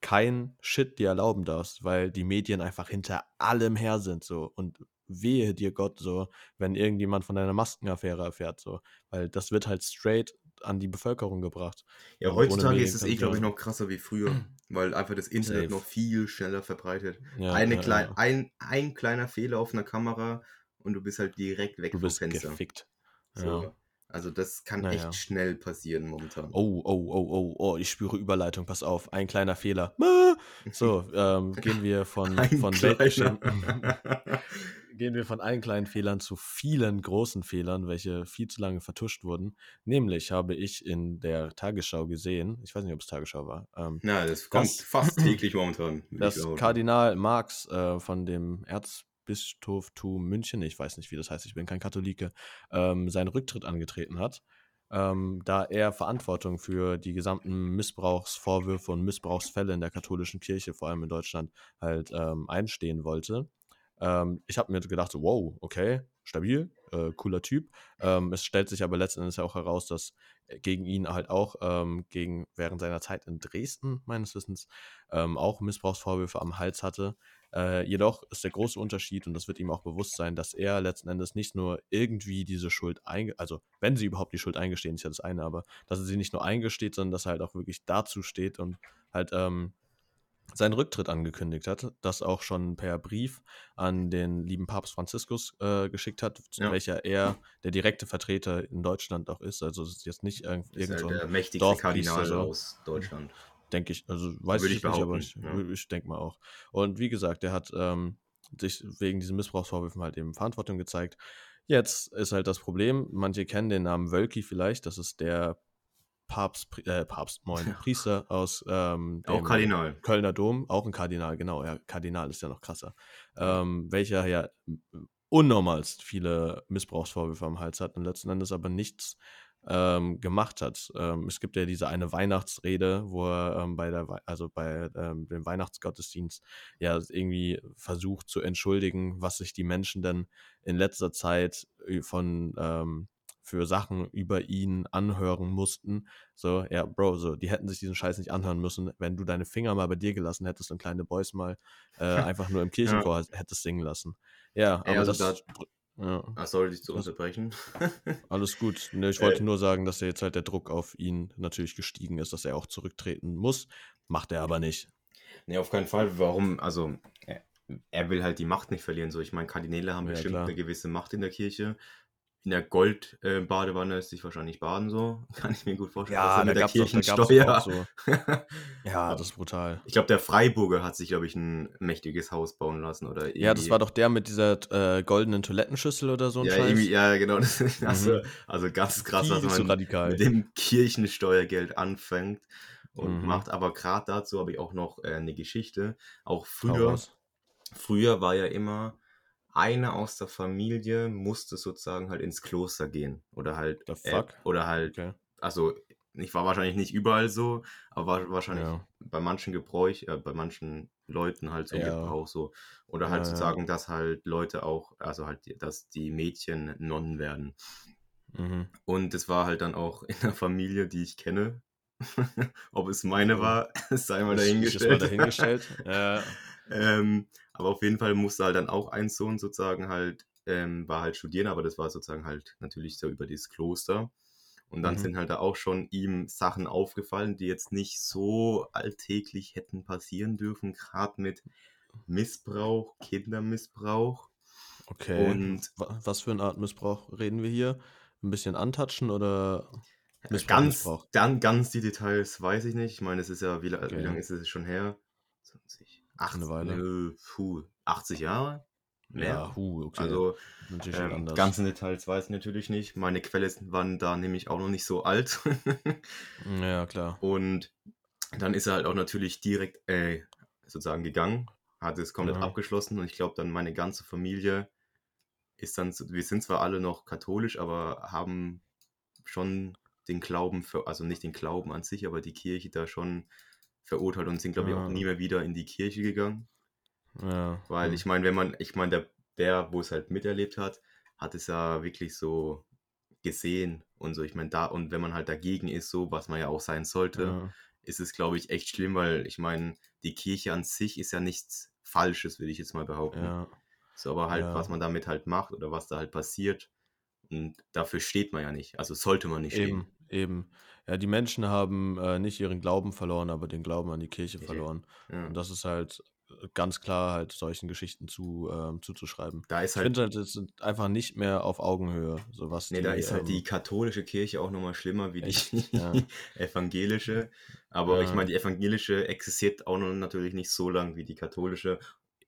kein Shit dir erlauben darfst, weil die Medien einfach hinter allem her sind so und wehe dir Gott so, wenn irgendjemand von deiner Maskenaffäre erfährt, so. Weil das wird halt straight an die Bevölkerung gebracht. Ja, heutzutage ist es eh, glaube ich, noch krasser wie früher, [CLEARS THROAT] weil einfach das Internet Safe. noch viel schneller verbreitet. Ja, Eine ja, klein, ja. Ein, ein kleiner Fehler auf einer Kamera und du bist halt direkt weg du vom Fenster. Gefickt. So. Also das kann naja. echt schnell passieren momentan. Oh, oh, oh, oh, oh, ich spüre Überleitung, pass auf, ein kleiner Fehler. So, [LAUGHS] ähm, gehen wir von, von Weltgeschehen. [LAUGHS] [LAUGHS] gehen wir von allen kleinen Fehlern zu vielen großen Fehlern, welche viel zu lange vertuscht wurden. Nämlich habe ich in der Tagesschau gesehen, ich weiß nicht, ob es Tagesschau war. Ähm, Na, das kommt dass, fast [CLEARS THROAT] täglich momentan. Das Kardinal Marx äh, von dem Erzbischotum München, ich weiß nicht, wie das heißt, ich bin kein Katholike, ähm, seinen Rücktritt angetreten hat. Ähm, da er Verantwortung für die gesamten Missbrauchsvorwürfe und Missbrauchsfälle in der katholischen Kirche, vor allem in Deutschland, halt ähm, einstehen wollte. Ähm, ich habe mir gedacht, so, wow, okay, stabil, äh, cooler Typ. Ähm, es stellt sich aber letzten Endes auch heraus, dass äh, gegen ihn halt auch ähm, gegen, während seiner Zeit in Dresden, meines Wissens, ähm, auch Missbrauchsvorwürfe am Hals hatte. Äh, jedoch ist der große Unterschied, und das wird ihm auch bewusst sein, dass er letzten Endes nicht nur irgendwie diese Schuld einge... Also, wenn sie überhaupt die Schuld eingestehen, ist ja das eine, aber dass er sie nicht nur eingesteht, sondern dass er halt auch wirklich dazu steht und halt ähm, seinen Rücktritt angekündigt hat, das auch schon per Brief an den lieben Papst Franziskus äh, geschickt hat, Ja. welcher er der direkte Vertreter in Deutschland auch ist. Also es ist jetzt nicht ist irgend so der mächtigste Dorfpriester Kardinal so. aus Deutschland. denke ich, also weiß Würde ich, ich nicht, aber ich, ja. ich denke mal auch. Und wie gesagt, er hat ähm, sich wegen diesen Missbrauchsvorwürfen halt eben Verantwortung gezeigt. Jetzt ist halt das Problem, manche kennen den Namen Wölki vielleicht, das ist der Papst, äh, Papst, moin, Priester aus ähm, Auch Kardinal. Kölner Dom, auch ein Kardinal, genau, ja, Kardinal ist ja noch krasser, ähm, welcher ja unnormalst viele Missbrauchsvorwürfe am Hals hat und letzten Endes aber nichts ähm, gemacht hat. Ähm, es gibt ja diese eine Weihnachtsrede, wo er ähm, bei der, Wei- also bei ähm, dem Weihnachtsgottesdienst ja irgendwie versucht zu entschuldigen, was sich die Menschen denn in letzter Zeit äh, von ähm, für Sachen über ihn anhören mussten. So, ja, Bro, so, die hätten sich diesen Scheiß nicht anhören müssen, wenn du deine Finger mal bei dir gelassen hättest und kleine Boys mal äh, [LAUGHS] einfach nur im Kirchenchor hättest singen lassen. Ja, aber Ja, also das. ja, Ah, sorry, dich zu Das- unterbrechen. [LAUGHS] alles gut. Ne, ich Äh. wollte nur sagen, dass ja jetzt halt der Druck auf ihn natürlich gestiegen ist, dass er auch zurücktreten muss. Macht er aber nicht. nee, auf keinen Fall. Warum? Also, er, er will halt die Macht nicht verlieren. So, ich meine, Kardinäle haben Ja, bestimmt klar. eine gewisse Macht in der Kirche. In der Gold-Badewanne ist sich wahrscheinlich baden so. [LAUGHS] Kann ich mir gut vorstellen. Außer mit der Kirchensteuer. so. [LAUGHS] Ja, das ist brutal. Ich glaube, der Freiburger hat sich, glaube ich, ein mächtiges Haus bauen lassen. Oder irgendwie. Ja, das war doch der mit dieser äh, goldenen Toilettenschüssel oder so ein ja, ja, genau. [LAUGHS] Das, also, Mhm. also ganz krass, Viel zu man radikal. mit dem Kirchensteuergeld anfängt. Und Mhm. macht aber gerade dazu habe ich auch noch äh, eine Geschichte. Auch früher, früher war ja immer einer aus der Familie musste sozusagen halt ins Kloster gehen. Oder halt, The äh, oder halt, Okay. also ich war wahrscheinlich nicht überall so, aber war wahrscheinlich Ja. bei manchen Gebräuch, äh, bei manchen Leuten halt so Ja. Gebrauch so. Oder halt Ja, ja. sozusagen, dass halt Leute auch, also halt, dass die Mädchen Nonnen werden. Mhm. Und es war halt dann auch in der Familie, die ich kenne. [LAUGHS] Ob es meine Ja. war, [LAUGHS] sei mal Ist- ist dahingestellt. mal dahingestellt. [LAUGHS] ähm, aber auf jeden Fall musste halt dann auch ein Sohn sozusagen halt, ähm, war halt studieren, aber das war sozusagen halt natürlich so über dieses Kloster. Und dann Mhm. sind halt da auch schon ihm Sachen aufgefallen, die jetzt nicht so alltäglich hätten passieren dürfen, gerade mit Missbrauch, Kindermissbrauch. Okay. Und Wa- Was für eine Art Missbrauch reden wir hier? Ein bisschen antatschen oder Missbrauch, ganz, Missbrauch? dann ganz die Details weiß ich nicht. Ich meine, es ist ja, wie, Okay. wie lange ist es schon her? 20, 80, Eine Weile. Nö, puh, 80 Jahre? Mehr? Ja, hu, okay. Also, ähm, ganzen Details weiß ich natürlich nicht. Meine Quelle waren da nämlich auch noch nicht so alt. ja, klar. Und dann ist er halt auch natürlich direkt äh, sozusagen gegangen, hat es komplett Ja. abgeschlossen und ich glaube dann meine ganze Familie ist dann, wir sind zwar alle noch katholisch, aber haben schon den Glauben, für, also nicht den Glauben an sich, aber die Kirche da schon verurteilt und sind glaube ich Ja. auch nie mehr wieder in die Kirche gegangen. Ja. Weil ich meine, wenn man, ich meine, der, der, wo es halt miterlebt hat, hat es ja wirklich so gesehen und so. Ich meine, da, und wenn man halt dagegen ist, so, was man ja auch sein sollte, Ja. ist es, glaube ich, echt schlimm, weil ich meine, die Kirche an sich ist ja nichts Falsches, würde ich jetzt mal behaupten. Ja. So, aber halt, Ja. was man damit halt macht oder was da halt passiert. Und dafür steht man ja nicht. Also sollte man nicht Eben, stehen. Eben. Ja, die Menschen haben äh, nicht ihren Glauben verloren, aber den Glauben an die Kirche Kirche. verloren. Ja. Und das ist halt äh, ganz klar halt solchen Geschichten zu, ähm, zuzuschreiben. Da ist Ich halt, finde halt, einfach nicht mehr auf Augenhöhe, so was nee, die, da ist halt die ähm, katholische Kirche auch nochmal schlimmer wie echt, die [LAUGHS] ja. evangelische. Aber ich Ja. meine, die evangelische existiert auch noch natürlich nicht so lang wie die katholische.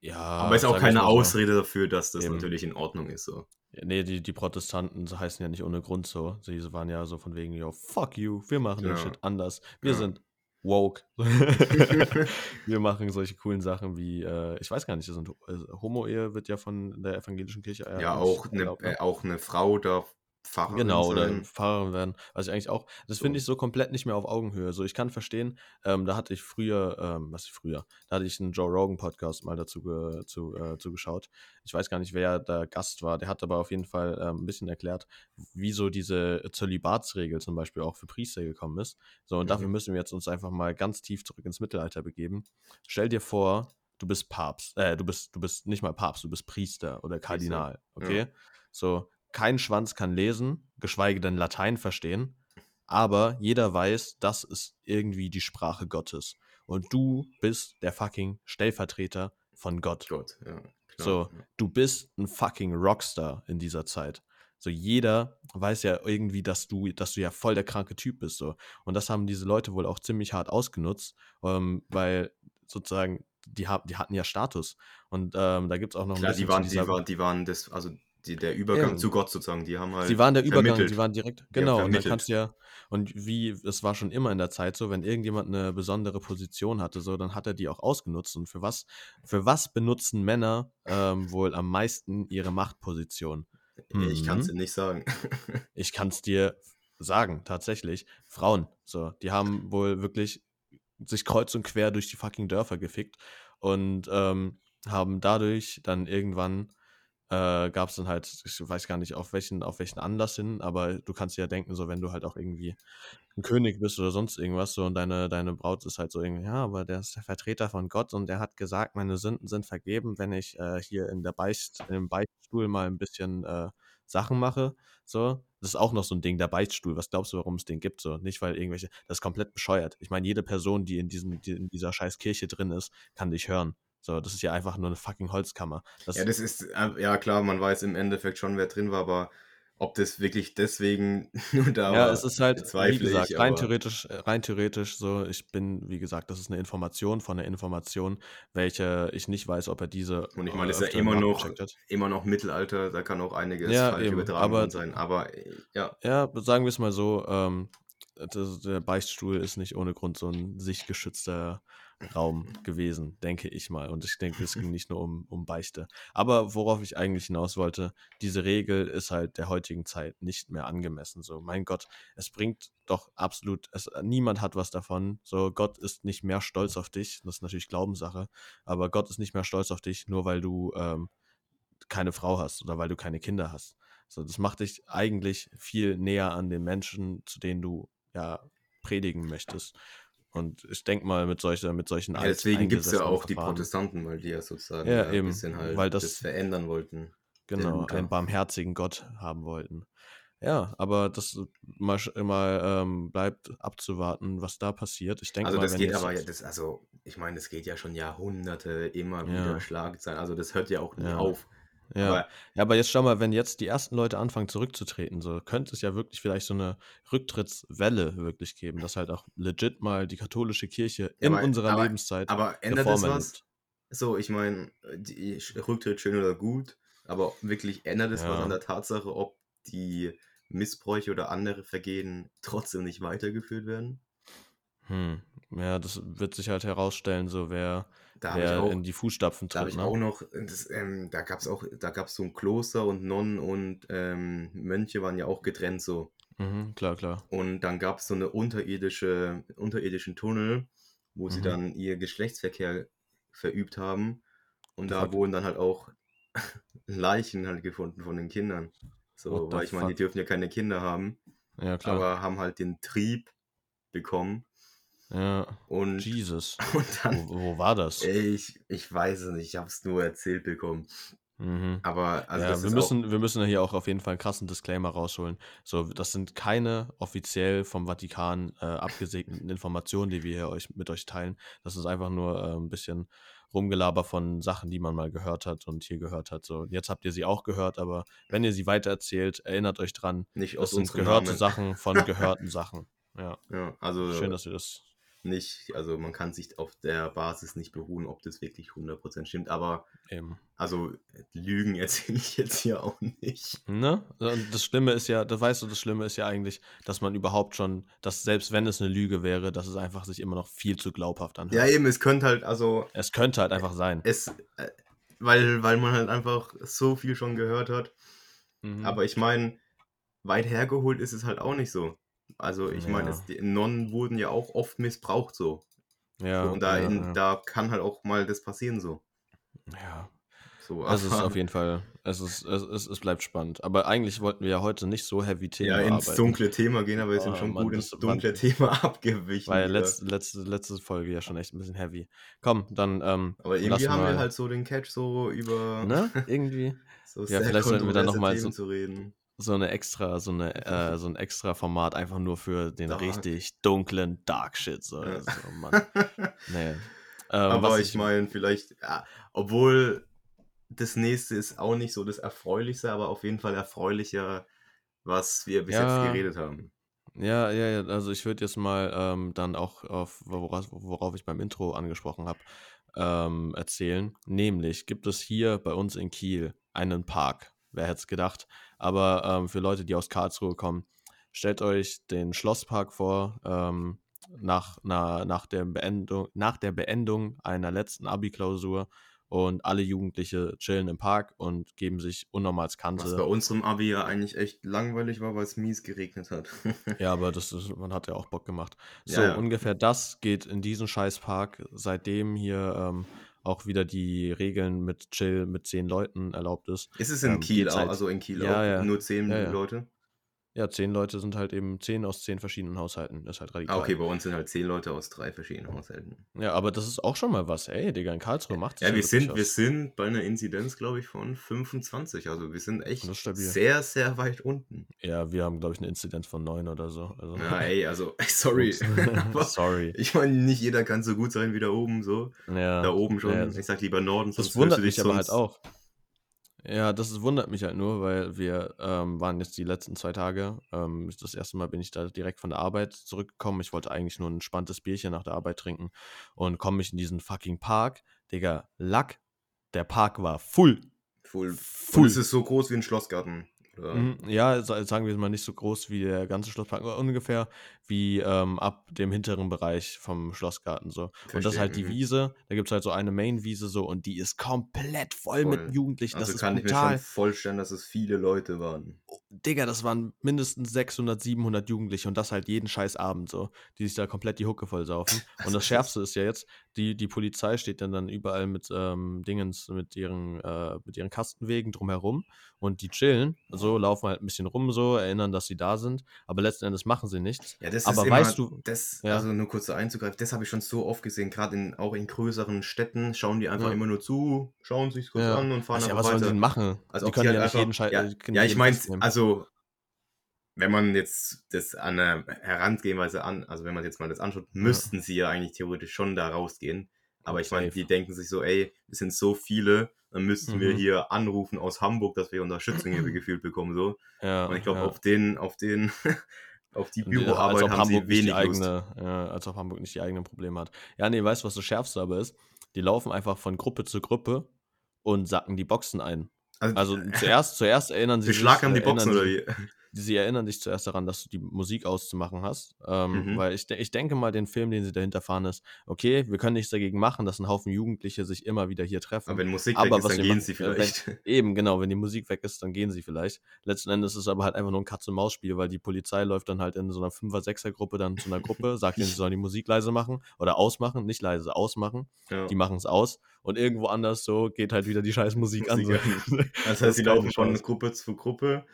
Ja, Aber ist auch keine mal so. Ausrede dafür, dass das Eben. natürlich in Ordnung ist. So. Ja, Nee, die, die Protestanten heißen ja nicht ohne Grund so. Sie waren ja so von wegen, yo, fuck you, wir machen den Genau. Shit anders. Wir Ja. sind woke. [LAUGHS] wir machen solche coolen Sachen wie, äh, ich weiß gar nicht, das sind, äh, Homo-Ehe wird ja von der evangelischen Kirche äh, Ja, auch eine, ne? äh, auch eine Frau darf Pfarrerin Genau, oder sein. Pfarrerin werden. Was ich eigentlich auch, das So. finde ich so komplett nicht mehr auf Augenhöhe. So, ich kann verstehen, ähm, da hatte ich früher, ähm, was ich früher, da hatte ich einen Joe Rogan Podcast mal dazu ge, zu, äh, zugeschaut. Ich weiß gar nicht, wer der Gast war. Der hat aber auf jeden Fall ähm, ein bisschen erklärt, wieso diese Zölibatsregel zum Beispiel auch für Priester gekommen ist. So, und dafür Mhm. müssen wir jetzt uns einfach mal ganz tief zurück ins Mittelalter begeben. Stell dir vor, du bist Papst, äh, du bist, du bist nicht mal Papst, du bist Priester oder Kardinal, okay? So, kein Schwanz kann lesen, geschweige denn Latein verstehen, aber jeder weiß, das ist irgendwie die Sprache Gottes. Und du bist der fucking Stellvertreter von Gott. Gott, ja. Klar, So, ja. du bist ein fucking Rockstar in dieser Zeit. So, jeder weiß ja irgendwie, dass du, dass du ja voll der kranke Typ bist. So. Und das haben diese Leute wohl auch ziemlich hart ausgenutzt, ähm, weil sozusagen, die, haben, die hatten ja Status. Und ähm, da gibt es auch noch ein Klar, bisschen die waren, die waren, die waren das, also die, der Übergang Ja. zu Gott sozusagen, die haben halt. Sie waren der Übergang, vermittelt. sie waren direkt, genau, und dann kannst du ja, und wie, es war schon immer in der Zeit so, wenn irgendjemand eine besondere Position hatte, so, dann hat er die auch ausgenutzt. Und für was, für was benutzen Männer ähm, wohl am meisten ihre Machtposition? Ich kann es Mhm. dir nicht sagen. [LAUGHS] Ich kann es dir sagen, tatsächlich. Frauen, so, die haben wohl wirklich sich kreuz und quer durch die fucking Dörfer gefickt und ähm, haben dadurch dann irgendwann äh, gab es dann halt, ich weiß gar nicht auf welchen, auf welchen Anlass hin, aber du kannst dir ja denken, so wenn du halt auch irgendwie ein König bist oder sonst irgendwas, so und deine, deine Braut ist halt so irgendwie, ja, aber der ist der Vertreter von Gott und der hat gesagt, meine Sünden sind vergeben, wenn ich äh, hier in der Beicht, im Beichtstuhl mal ein bisschen äh, Sachen mache. So, das ist auch noch so ein Ding, der Beichtstuhl. Was glaubst du, warum es den gibt? So, nicht weil irgendwelche, das ist komplett bescheuert. Ich meine, jede Person, die in diesem, die in dieser scheiß Kirche drin ist, kann dich hören. So, das ist ja einfach nur eine fucking Holzkammer. Das, Ja, das ist, äh, ja klar, man weiß im Endeffekt schon, wer drin war, aber ob das wirklich deswegen [LAUGHS] nur da Ja, war, es ist halt, wie gesagt, ich, rein theoretisch, äh, rein theoretisch so, ich bin, wie gesagt, das ist eine Information von einer Information, welche ich nicht weiß, ob er diese Und ich meine, das äh, ist öfter ja immer noch, immer noch Mittelalter, da kann auch einiges Ja, falsch eben, übertragen aber- sein. Aber ja, Ja, sagen wir es mal so, ähm, das, der Beichtstuhl ist nicht ohne Grund so ein sichtgeschützter Raum gewesen, denke ich mal. Und ich denke, es ging nicht nur um, um Beichte. Aber worauf ich eigentlich hinaus wollte, diese Regel ist halt der heutigen Zeit nicht mehr angemessen. So, mein Gott, es bringt doch absolut, es, niemand hat was davon. So, Gott ist nicht mehr stolz auf dich. Das ist natürlich Glaubenssache. Aber Gott ist nicht mehr stolz auf dich, nur weil du ähm, keine Frau hast oder weil du keine Kinder hast. So, das macht dich eigentlich viel näher an den Menschen, zu denen du ja predigen möchtest. Und ich denke mal, mit, solcher, mit solchen ja deswegen gibt es ja auch die Verfahren- Protestanten, weil die ja sozusagen Ja, ja, eben, ein bisschen halt weil das, das- verändern wollten. genau, einen barmherzigen Gott haben wollten. Ja, aber das mal, mal ähm, bleibt abzuwarten, was da passiert. Ich denke Also mal, das wenn geht aber ja, das, also ich meine, das geht ja schon Jahrhunderte immer Ja. wieder Schlagzeilen. Also das hört ja auch nie Ja. auf. Ja. Aber ja, aber jetzt schau mal, wenn jetzt die ersten Leute anfangen zurückzutreten, so könnte es ja wirklich vielleicht so eine Rücktrittswelle wirklich geben, dass halt auch legit mal die katholische Kirche in aber- unserer aber- Lebenszeit aber ändert das was? nimmt. So, ich meine, Rücktritt schön oder gut, aber wirklich ändert es was Ja. an der Tatsache, ob die Missbräuche oder andere Vergehen trotzdem nicht weitergeführt werden? Hm. Ja, das wird sich halt herausstellen, so wer, Da habe ich auch, in die Fußstapfen da habe tritt. ich Ne? auch noch, das, ähm, da gab es auch, da gab es so ein Kloster und Nonnen und ähm, Mönche waren ja auch getrennt so. Mhm, klar, klar. Und dann gab es so eine unterirdische, unterirdischen Tunnel, wo sie Mhm. dann ihr Geschlechtsverkehr verübt haben. Und da Fuck. wurden dann halt auch [LAUGHS] Leichen halt gefunden von den Kindern. So, weil ich meine, die dürfen ja keine Kinder haben, Ja, klar. aber haben halt den Trieb bekommen. Ja. Und, Jesus. [LAUGHS] und dann, Wo, wo war das? ich, ich weiß es nicht, ich habe es nur erzählt bekommen. Mhm. Aber also ja, wir müssen, wir müssen hier auch auf jeden Fall einen krassen Disclaimer rausholen. So, das sind keine offiziell vom Vatikan äh, abgesegneten Informationen, die wir hier euch, mit euch teilen. Das ist einfach nur äh, ein bisschen Rumgelaber von Sachen, die man mal gehört hat und hier gehört hat. So, jetzt habt ihr sie auch gehört, aber wenn ihr sie weitererzählt, erinnert euch dran, nicht das aus sind gehörte Namen. Sachen von [LAUGHS] gehörten Sachen. Ja, Ja, also schön, dass ihr das. Nicht, also man kann sich auf der Basis nicht beruhen, ob das wirklich 100% stimmt, aber Eben. also Lügen [LAUGHS] erzähle ich jetzt hier auch nicht. Ne? Und das Schlimme ist ja, das weißt du, das Schlimme ist ja eigentlich, dass man überhaupt schon, dass selbst wenn es eine Lüge wäre, dass es einfach sich immer noch viel zu glaubhaft anhört. Ja, eben, es könnte halt, also Es könnte halt einfach sein. es, äh, weil, weil man halt einfach so viel schon gehört hat, Mhm. aber ich meine, weit hergeholt ist es halt auch nicht so. Also ich meine, Ja. die Nonnen wurden ja auch oft missbraucht so. ja, so und da, ja, in, ja. da kann halt auch mal das passieren so. ja. so Es ist auf jeden Fall, es, ist, es, es, es bleibt spannend. Aber eigentlich wollten wir ja heute nicht so heavy Themen ja, ins bearbeiten, dunkle Thema gehen, aber wir sind Oh, schon Mann, gut ins dunkle Thema [LAUGHS] abgewichen. weil letzte, letzte, letzte Folge ja schon echt ein bisschen heavy. Komm, dann ähm, aber irgendwie haben wir halt so den Catch so über ne, [LAUGHS] irgendwie. so Ja, vielleicht sollten wir dann noch kontroverse mal Themen so- zu reden. So eine extra, so eine, [LAUGHS] äh, so ein extra Format einfach nur für den Dark. richtig dunklen Dark Shit. So, Ja. so. Nee. [LAUGHS] Ähm, Aber was ich meine, vielleicht, ja, obwohl das nächste ist auch nicht so das Erfreulichste, aber auf jeden Fall erfreulicher, was wir bis Ja. jetzt geredet haben. Ja, ja, ja, also ich würde jetzt mal ähm, dann auch auf, worauf, worauf ich beim Intro angesprochen habe, ähm, erzählen. Nämlich gibt es hier bei uns in Kiel einen Park. Wer hätte es gedacht? Aber ähm, für Leute, die aus Karlsruhe kommen, stellt euch den Schlosspark vor, ähm, nach, na, nach, der Beendung, nach der Beendung einer letzten Abi-Klausur und alle Jugendliche chillen im Park und geben sich unnormals Was Kante. bei unserem Abi ja eigentlich echt langweilig war, weil es mies geregnet hat. [LAUGHS] Ja, aber das ist, man hat ja auch Bock gemacht. So, Ja, ja. ungefähr das geht in diesen Scheißpark, seitdem hier ähm, auch wieder die Regeln mit Chill mit zehn Leuten erlaubt ist. Ist es in Ähm, Kiel auch, also in Kiel Ja, auch ja. nur zehn ja. Leute? Ja, zehn Leute sind halt eben zehn aus zehn verschiedenen Haushalten. Das ist halt radikal. Ah, okay, bei uns sind halt zehn Leute aus drei verschiedenen Haushalten. Ja, aber das ist auch schon mal was. Ey, Digga, in Karlsruhe macht Ja, wir sind, was. wir sind bei einer Inzidenz, glaube ich, von 25. Also wir sind echt Das sehr, sehr weit unten. Ja, wir haben, glaube ich, eine Inzidenz von neun oder so. Also, Ja, [LAUGHS] ey, also, sorry. [LAUGHS] Sorry. ich meine, nicht jeder kann so gut sein wie da oben, so. Ja, Da oben schon. ja, ich sag lieber Norden, Das sonst wundert fühlst du mich dich aber halt sonst- auch. Ja, das wundert mich halt nur, weil wir ähm, waren jetzt die letzten zwei Tage. Ähm, das erste Mal bin ich da direkt von der Arbeit zurückgekommen. Ich wollte eigentlich nur ein entspanntes Bierchen nach der Arbeit trinken und komme ich in diesen fucking Park. Digga, Lack, der Park war full. Full. Full. Und es ist so groß wie ein Schlossgarten. Oder? Mhm, Ja, sa- sagen wir mal nicht so groß wie der ganze Schlosspark, aber ungefähr wie ähm, ab dem hinteren Bereich vom Schlossgarten so. und das ist Verstehe, halt die mhm. Wiese, da gibt es halt so eine Main-Wiese so und die ist komplett voll, Voll. mit Jugendlichen. Also das ist kann ich mir brutal. schon vorstellen, dass es viele Leute waren. Digga, das waren mindestens 600, 700 Jugendliche und das halt jeden scheiß Abend so, die sich da komplett die Hucke voll saufen. [LAUGHS] Und das Schärfste ist ja jetzt, die, die Polizei steht dann, dann überall mit ähm, Dingens, mit ihren, äh, mit ihren Kastenwegen drumherum und die chillen, so laufen halt ein bisschen rum so, erinnern, dass sie da sind, aber letzten Endes machen sie nichts. Ja, das Aber ist immer, weißt du- das, Ja. also nur kurz so einzugreifen, das habe ich schon so oft gesehen, gerade in, auch in größeren Städten schauen die einfach Ja. immer nur zu, schauen sich kurz Ja. an und fahren Was, ja, einfach was sollen die weiter. denn machen? Also die können die ja halt nicht jeden Scheiß. ja, äh, ja, ich meine, also wenn man jetzt das an eine Herangehensweise an, also wenn man jetzt mal das anschaut, müssten sie ja eigentlich theoretisch schon da rausgehen. Aber ich meine, die denken sich so, ey, wir sind so viele, dann müssten wir Mhm. hier anrufen aus Hamburg, dass wir Unterstützung hier [CLEARS THROAT] gefühlt bekommen, so. ja, Und ich glaube, ja. auf den, auf den, [LAUGHS] auf die die- Büroarbeit haben sie Hamburg nicht wenig die Lust. eigene, ja, als ob Hamburg nicht die eigenen Probleme hat. Ja, nee, weißt du, was das Schärfste aber ist? Die laufen einfach von Gruppe zu Gruppe und sacken die Boxen ein. Also zuerst, zuerst erinnern [LAUGHS] sie Beschlagnahmen die sich, Boxen erinnern oder sie, wie? Sie erinnern dich zuerst daran, dass du die Musik auszumachen hast. Ähm, Mhm. Weil ich, ich denke mal, den Film, den sie dahinter fahren, ist, okay, wir können nichts dagegen machen, dass ein Haufen Jugendliche sich immer wieder hier treffen. Aber wenn Musik Aber weg ist, was dann gehen machen- sie äh, wenn- vielleicht. [LAUGHS] Eben, genau, wenn die Musik weg ist, dann gehen sie vielleicht. Letzten Endes ist es aber halt einfach nur ein Katz-und-Maus-Spiel, weil die Polizei läuft dann halt in so einer Fünfer-Sechser-Gruppe dann zu einer Gruppe, [LAUGHS] sagt ihnen, sie sollen die Musik leise machen oder ausmachen, nicht leise, ausmachen. Ja. Die machen es aus und irgendwo anders so geht halt wieder die scheiß Musik an. So. [LAUGHS] Das Das heißt, sie ist keine laufen von. Gruppe zu Gruppe.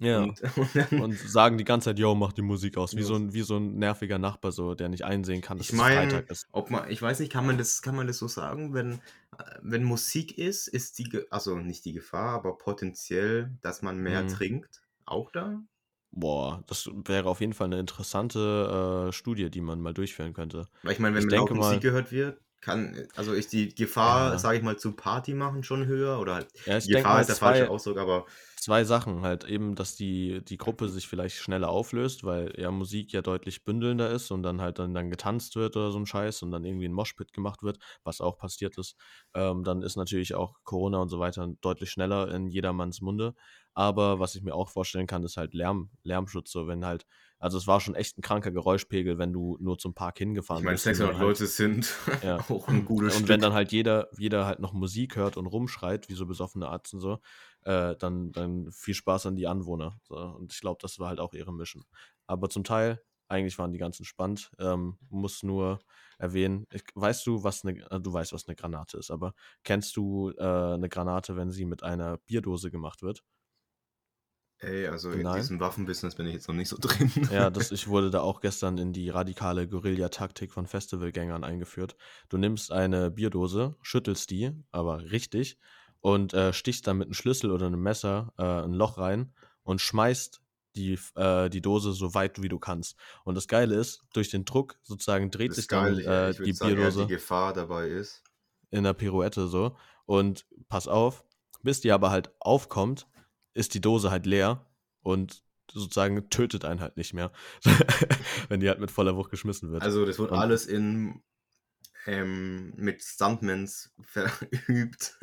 Ja. Und, [LAUGHS] und sagen die ganze Zeit, yo, mach die Musik aus. Wie Ja. so, ein, wie so ein nerviger Nachbar, so, der nicht einsehen kann, dass ich es meine, Freitag ist. ob man, ich weiß nicht, kann man das, kann man das so sagen, wenn, äh, wenn Musik ist, ist die, also nicht die Gefahr, aber potenziell, dass man mehr Mhm. trinkt, auch da? Boah, das wäre auf jeden Fall eine interessante äh, Studie, die man mal durchführen könnte. Weil ich meine, wenn Ich denke Musik mal- gehört wird, kann, also ist die Gefahr, Ja. sage ich mal, zu Party machen schon höher oder halt, Ja, die Gefahr mal ist der falsche Ausdruck, aber zwei Sachen. Halt eben, dass die, die Gruppe sich vielleicht schneller auflöst, weil ja Musik ja deutlich bündelnder ist und dann halt dann, dann getanzt wird oder so ein Scheiß und dann irgendwie ein Moshpit gemacht wird, was auch passiert ist. Ähm, dann ist natürlich auch Corona und so weiter deutlich schneller in jedermanns Munde. Aber was ich mir auch vorstellen kann, ist halt Lärm, Lärmschutz. So, wenn halt, also es war schon echt ein kranker Geräuschpegel, wenn du nur zum Park hingefahren ich meine, bist. und 600 dann halt- Leute sind [LAUGHS] Ja. auch ein gutes und Stück. wenn dann halt jeder, jeder halt noch Musik hört und rumschreit, wie so besoffene Arzt und so, äh, dann, dann viel Spaß an die Anwohner. So. Und ich glaube, das war halt auch ihre Mission. Aber zum Teil, eigentlich waren die ganz entspannt. Ähm, muss nur erwähnen, ich, weißt du, was eine, äh, du weißt, was eine Granate ist, aber kennst du äh, eine Granate, wenn sie mit einer Bierdose gemacht wird? Ey, also in Nein. diesem Waffenbusiness bin ich jetzt noch nicht so drin. [LAUGHS] Ja, [LAUGHS] das, ich wurde da auch gestern in die radikale Guerilla-Taktik von Festivalgängern eingeführt. Du nimmst eine Bierdose, schüttelst die, aber richtig, und äh, stichst dann mit einem Schlüssel oder einem Messer äh, ein Loch rein und schmeißt die, äh, die Dose so weit wie du kannst. Und das Geile ist, durch den Druck sozusagen dreht Das sich geil. dann Ich, äh, die sagen, Bierdose die Gefahr dabei ist. in der Pirouette so. Und pass auf, bis die aber halt aufkommt, ist die Dose halt leer und sozusagen tötet einen halt nicht mehr, [LAUGHS] wenn die halt mit voller Wucht geschmissen wird. Also, das wird Und- alles in ähm, mit Stuntmans [LAUGHS] verübt.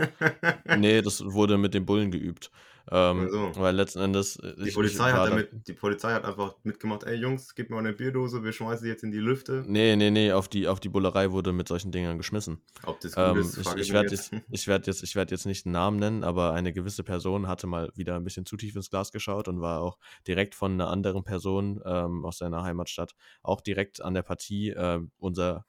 nee, das wurde mit den Bullen geübt. Ähm, Ach so. Weil letzten Endes. äh, Die Polizei, hat da- damit, die Polizei hat einfach mitgemacht, ey Jungs, gib mir mal eine Bierdose, wir schmeißen die jetzt in die Lüfte. Nee, nee, nee, auf die, auf die Bullerei wurde mit solchen Dingern geschmissen. Ob das gut Ähm, ist, ich ich werde jetzt, ich werd jetzt, ich werd jetzt nicht einen Namen nennen, aber eine gewisse Person hatte mal wieder ein bisschen zu tief ins Glas geschaut und war auch direkt von einer anderen Person ähm, aus seiner Heimatstadt auch direkt an der Partie ähm, unser,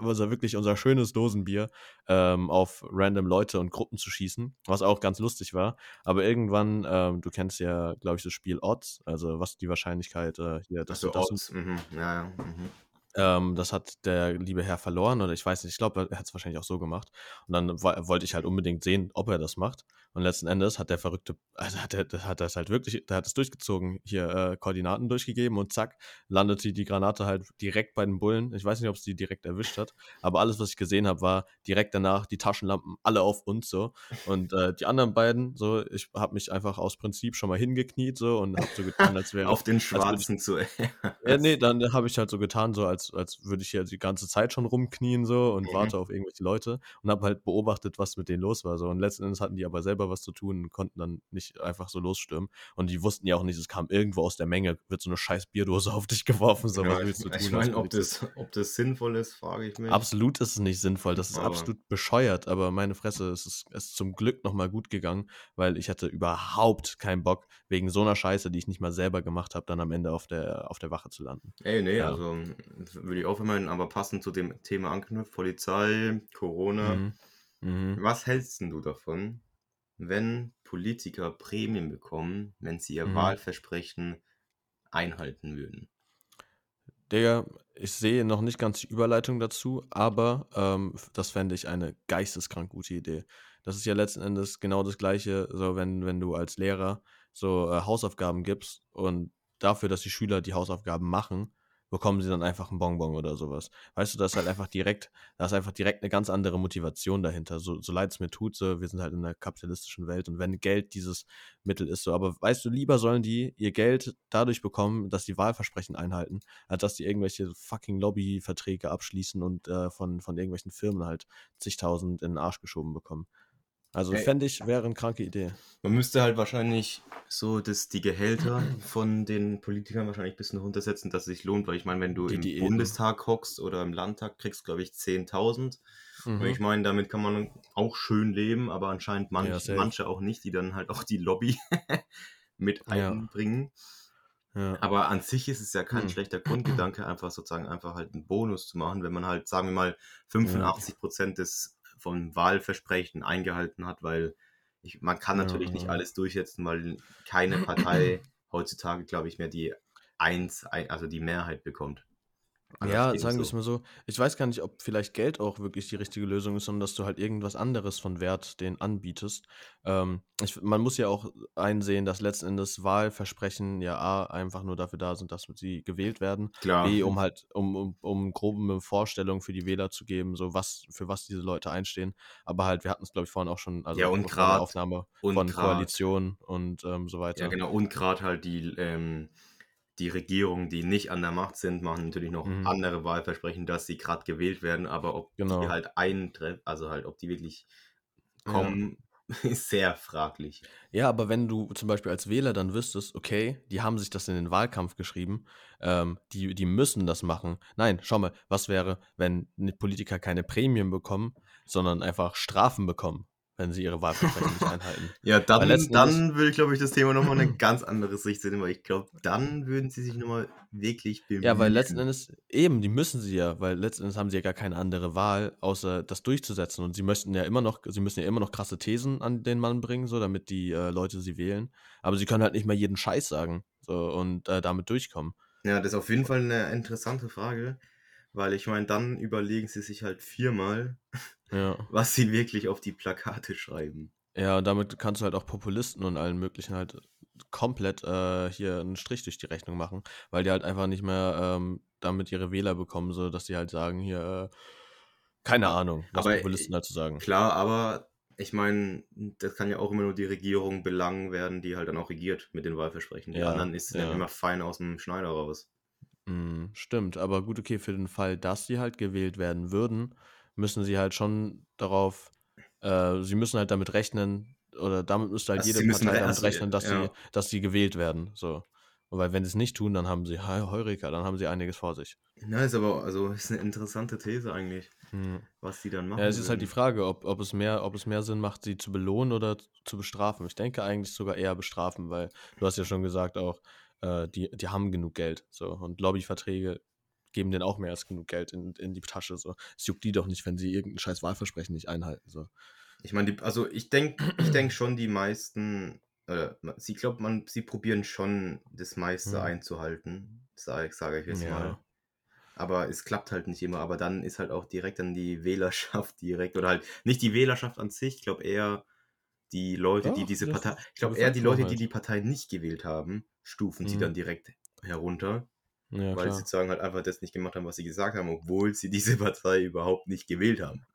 unser wirklich unser schönes Dosenbier ähm, auf random Leute und Gruppen zu schießen, was auch ganz lustig war. Aber irgendwann, ähm, du kennst ja, glaube ich, das Spiel Odds, also was die Wahrscheinlichkeit äh, hier, dass Also du das Odds, mhm, ja, ja. Mhm. ähm, das hat der liebe Herr verloren oder ich weiß nicht, ich glaube, er hat es wahrscheinlich auch so gemacht. Und dann wollte ich halt unbedingt sehen, ob er das macht. Und letzten Endes hat der Verrückte, also hat er das hat das halt wirklich, der hat es durchgezogen, hier äh, Koordinaten durchgegeben und zack, landete die Granate halt direkt bei den Bullen. Ich weiß nicht, ob es die direkt erwischt hat, aber alles, was ich gesehen habe, war direkt danach die Taschenlampen alle auf uns so. Und äh, die anderen beiden, so, ich habe mich einfach aus Prinzip schon mal hingekniet so und habe so getan, als wäre [LAUGHS] Auf den ich- Schwarzen zu [LAUGHS] ja, nee, dann habe ich halt so getan, so als, als würde ich hier die ganze Zeit schon rumknien so und Mhm. warte auf irgendwelche Leute und habe halt beobachtet, was mit denen los war. So. Und letzten Endes hatten die aber selber was zu tun und konnten dann nicht einfach so losstürmen. Und die wussten ja auch nicht, es kam irgendwo aus der Menge, wird so eine scheiß Bierdose [LAUGHS] auf dich geworfen. So, Ja, was willst du tun? ich meine, ob das, ob das sinnvoll ist, frage ich mich. Absolut ist es nicht sinnvoll. Das ist Aber- absolut bescheuert. Aber meine Fresse, es ist, es ist zum Glück nochmal gut gegangen, weil ich hatte überhaupt keinen Bock, wegen so einer Scheiße, die ich nicht mal selber gemacht habe, dann am Ende auf der, auf der Wache zu landen. Ey, nee, Ja. also würde ich auch vermeiden, aber passend zu dem Thema anknüpft, Polizei, Corona. Mhm. Mhm. Was hältst denn du davon, wenn Politiker Prämien bekommen, wenn sie ihr Mhm. Wahlversprechen einhalten würden? Digga, ich sehe noch nicht ganz die Überleitung dazu, aber ähm, das fände ich eine geisteskrank gute Idee. Das ist ja letzten Endes genau das Gleiche, so wenn, wenn du als Lehrer so äh, Hausaufgaben gibst und dafür, dass die Schüler die Hausaufgaben machen, bekommen sie dann einfach einen Bonbon oder sowas. Weißt du, das ist halt einfach direkt, da ist einfach direkt eine ganz andere Motivation dahinter. So, so leid es mir tut, so, wir sind halt in einer kapitalistischen Welt und wenn Geld dieses Mittel ist, so, aber weißt du, lieber sollen die ihr Geld dadurch bekommen, dass die Wahlversprechen einhalten, als dass die irgendwelche fucking Lobbyverträge abschließen und äh, von, von irgendwelchen Firmen halt zigtausend in den Arsch geschoben bekommen. Also Ey. fände ich, wäre eine kranke Idee. Man müsste halt wahrscheinlich so, dass die Gehälter von den Politikern wahrscheinlich ein bisschen runtersetzen, dass es sich lohnt, weil ich meine, wenn du Die im Diäten. Bundestag hockst oder im Landtag kriegst, glaube ich, 10.000. Und Mhm. ich meine, damit kann man auch schön leben, aber anscheinend manch, Ja, manche auch nicht, die dann halt auch die Lobby [LAUGHS] mit Ja. einbringen. Ja. Aber an sich ist es ja kein Hm. schlechter Grundgedanke, einfach sozusagen einfach halt einen Bonus zu machen, wenn man halt, sagen wir mal, 85 Prozent des vom Wahlversprechen eingehalten hat, weil ich, man kann natürlich Ja. nicht alles durchsetzen, weil keine Partei heutzutage, glaube ich, mehr die Eins, ein- also die Mehrheit bekommt. Ja, sagen wir so. es mal so. Ich weiß gar nicht, ob vielleicht Geld auch wirklich die richtige Lösung ist, sondern dass du halt irgendwas anderes von Wert denen anbietest. Ähm, ich, man muss ja auch einsehen, dass letzten Endes Wahlversprechen ja A, einfach nur dafür da sind, dass sie gewählt werden. Klar. B, um halt, um, um, um grobe eine Vorstellung für die Wähler zu geben, so was, für was diese Leute einstehen. Aber halt, wir hatten es, glaube ich, vorhin auch schon, also Ja, und grad- Aufnahme und von grad- Koalition und ähm, so weiter. Ja, genau. Und gerade halt die, ähm, die Regierungen, die nicht an der Macht sind, machen natürlich noch Mhm. andere Wahlversprechen, dass sie gerade gewählt werden, aber ob Genau. die halt eintreffen, also halt, ob die wirklich kommen, [LAUGHS] ist sehr fraglich. Ja, aber wenn du zum Beispiel als Wähler dann wüsstest, okay, die haben sich das in den Wahlkampf geschrieben, ähm, die, die müssen das machen. Nein, schau mal, was wäre, wenn Politiker keine Prämien bekommen, sondern einfach Strafen bekommen, wenn sie ihre Wahlversprechen nicht einhalten. [LAUGHS] Ja, dann, dann würde ich, glaube ich, das Thema nochmal eine ganz andere Sicht sehen, weil ich glaube, dann würden sie sich nochmal wirklich bemühen. Ja, weil letzten Endes, eben, die müssen sie ja, weil letzten Endes haben sie ja gar keine andere Wahl, außer das durchzusetzen. Und sie möchten ja immer noch, sie müssen ja immer noch krasse Thesen an den Mann bringen, so, damit die äh, Leute sie wählen. Aber sie können halt nicht mal jeden Scheiß sagen, so, und äh, damit durchkommen. Ja, das ist auf jeden Fall eine interessante Frage, weil ich meine, dann überlegen sie sich halt viermal, Ja. was sie wirklich auf die Plakate schreiben. Ja, damit kannst du halt auch Populisten und allen möglichen halt komplett äh, hier einen Strich durch die Rechnung machen, weil die halt einfach nicht mehr ähm, damit ihre Wähler bekommen, so dass sie halt sagen, hier, äh, keine Ahnung, was Aber, Populisten dazu sagen. Klar, aber ich meine, das kann ja auch immer nur die Regierung belangen werden, die halt dann auch regiert mit den Wahlversprechen. Die Ja, anderen ist es dann ja. immer fein aus dem Schneider raus. Mm, stimmt, aber gut, okay, für den Fall, dass sie halt gewählt werden würden, müssen sie halt schon darauf, äh, sie müssen halt damit rechnen, oder damit müsste halt Also jede Partei damit also, rechnen, dass ja. sie, dass sie gewählt werden. So. Und weil wenn sie es nicht tun, dann haben sie Heu- Heureka, dann haben sie einiges vor sich. Na, ist aber also ist eine interessante These eigentlich, Hm. was die dann machen. Ja, es ist halt die. Frage, ob, ob, es mehr, ob es mehr Sinn macht, sie zu belohnen oder zu bestrafen. Ich denke eigentlich sogar eher bestrafen, weil du hast ja schon gesagt auch, äh, die, die haben genug Geld. So. Und Lobbyverträge geben denen auch mehr als genug Geld in, in die Tasche. So. Es juckt die doch nicht, wenn sie irgendein scheiß Wahlversprechen nicht einhalten. So. Ich meine, die- also ich denke ich denk schon, die meisten, äh, sie glaube, man, sie probieren schon das meiste Hm. einzuhalten, sage sag ich jetzt Ja. mal. Aber es klappt halt nicht immer. Aber dann ist halt auch direkt dann die Wählerschaft direkt, oder halt nicht die Wählerschaft an sich, ich glaube eher die Leute, die Doch, diese das- Partei, ich die glaube eher die Leute, die halt. die Partei nicht gewählt haben, stufen sie Mhm. dann direkt herunter, Ja, weil klar. sie sozusagen halt einfach das nicht gemacht haben, was sie gesagt haben, obwohl sie [LAUGHS] diese Partei überhaupt nicht gewählt haben.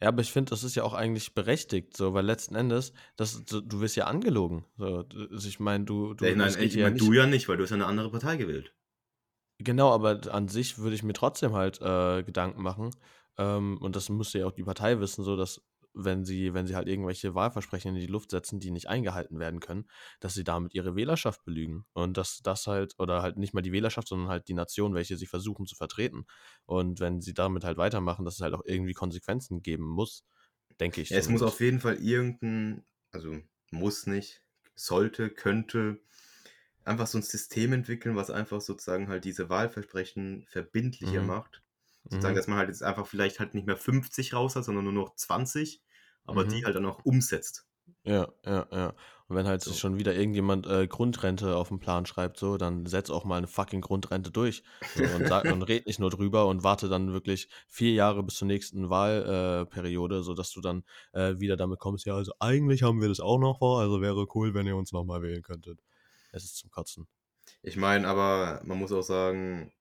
Ja, aber ich finde, das ist ja auch eigentlich berechtigt, so, weil letzten Endes, das, du, wirst ja angelogen. So, also ich meine, du, du, Ja, nein, ich ja meine, du ja nicht, weil du hast ja eine andere Partei gewählt. Genau, aber an sich würde ich mir trotzdem halt äh, Gedanken machen. Ähm, und das müsste ja auch die Partei wissen, so dass, wenn sie, wenn sie halt irgendwelche Wahlversprechen in die Luft setzen, die nicht eingehalten werden können, dass sie damit ihre Wählerschaft belügen. Und dass das halt, oder halt nicht mal die Wählerschaft, sondern halt die Nation, welche sie versuchen zu vertreten. Und wenn sie damit halt weitermachen, dass es halt auch irgendwie Konsequenzen geben muss, denke ich. Ja, es muss auf jeden Fall irgendein, also muss nicht, sollte, könnte einfach so ein System entwickeln, was einfach sozusagen halt diese Wahlversprechen verbindlicher Mhm. macht. Sozusagen, Mhm. dass man halt jetzt einfach vielleicht halt nicht mehr 50 raus hat, sondern nur noch 20, aber die Mhm. halt dann auch umsetzt. Ja, ja, ja. Und wenn halt So. sich schon wieder irgendjemand äh, Grundrente auf den Plan schreibt, so, dann setz auch mal eine fucking Grundrente durch. So, und, sag, und red nicht nur drüber und warte dann wirklich vier Jahre bis zur nächsten Wahlperiode, äh, sodass du dann äh, wieder damit kommst, ja, also eigentlich haben wir das auch noch vor, also wäre cool, wenn ihr uns nochmal wählen könntet. Es ist zum Kotzen. Ich meine, aber man muss auch sagen,